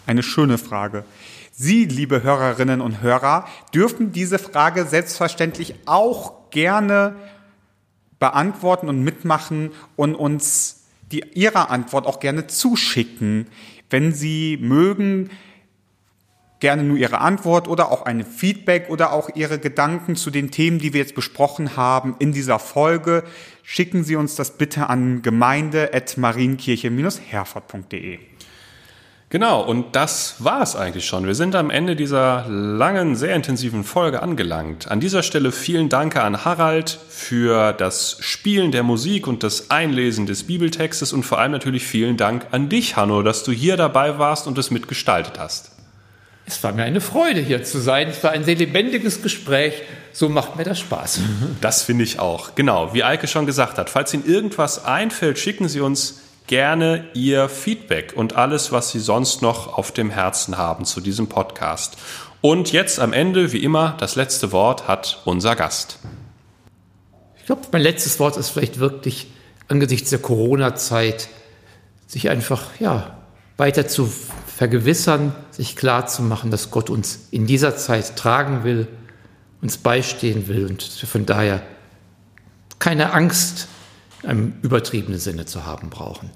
Eine schöne Frage. Sie, liebe Hörerinnen und Hörer, dürfen diese Frage selbstverständlich auch gerne beantworten und mitmachen und uns die, Ihre Antwort auch gerne zuschicken. Wenn Sie mögen, gerne nur Ihre Antwort oder auch ein Feedback oder auch Ihre Gedanken zu den Themen, die wir jetzt besprochen haben in dieser Folge. Schicken Sie uns das bitte an gemeinde.marienkirche-herford.de. Genau, und das war es eigentlich schon. Wir sind am Ende dieser langen, sehr intensiven Folge angelangt. An dieser Stelle vielen Dank an Harald für das Spielen der Musik und das Einlesen des Bibeltextes und vor allem natürlich vielen Dank an dich, Hanno, dass du hier dabei warst und es mitgestaltet hast. Es war mir eine Freude, hier zu sein. Es war ein sehr lebendiges Gespräch. So macht mir das Spaß. Das finde ich auch. Genau, wie Eike schon gesagt hat, falls Ihnen irgendwas einfällt, schicken Sie uns gerne Ihr Feedback und alles, was Sie sonst noch auf dem Herzen haben zu diesem Podcast. Und jetzt am Ende, wie immer, das letzte Wort hat unser Gast. Ich glaube, mein letztes Wort ist vielleicht wirklich angesichts der Corona-Zeit, sich einfach, ja, weiter zu vergewissern, sich klar zu machen, dass Gott uns in dieser Zeit tragen will, uns beistehen will und von daher keine Angst im übertriebenen Sinne zu haben brauchen.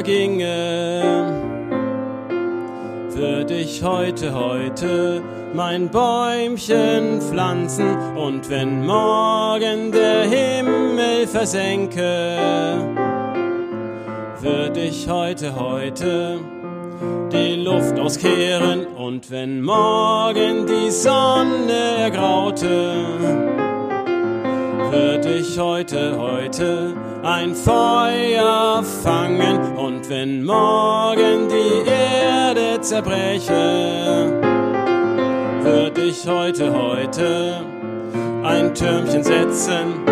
Welt unterginge, würde ich heute, heute mein Bäumchen pflanzen. Und wenn morgen der Himmel versenke, würde ich heute, heute die Luft auskehren. Und wenn morgen die Sonne ergraute, würde ich heute, heute ein Feuer fangen und wenn morgen die Erde zerbreche, würde ich heute, heute ein Türmchen setzen.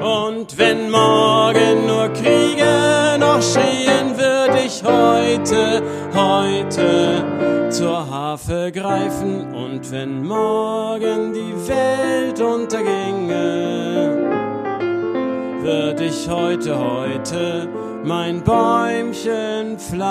Und wenn morgen nur Kriege noch schrien, würde ich heute, heute zur Harfe greifen. Und wenn morgen die Welt unterginge, würde ich heute, heute mein Bäumchen pflanzen.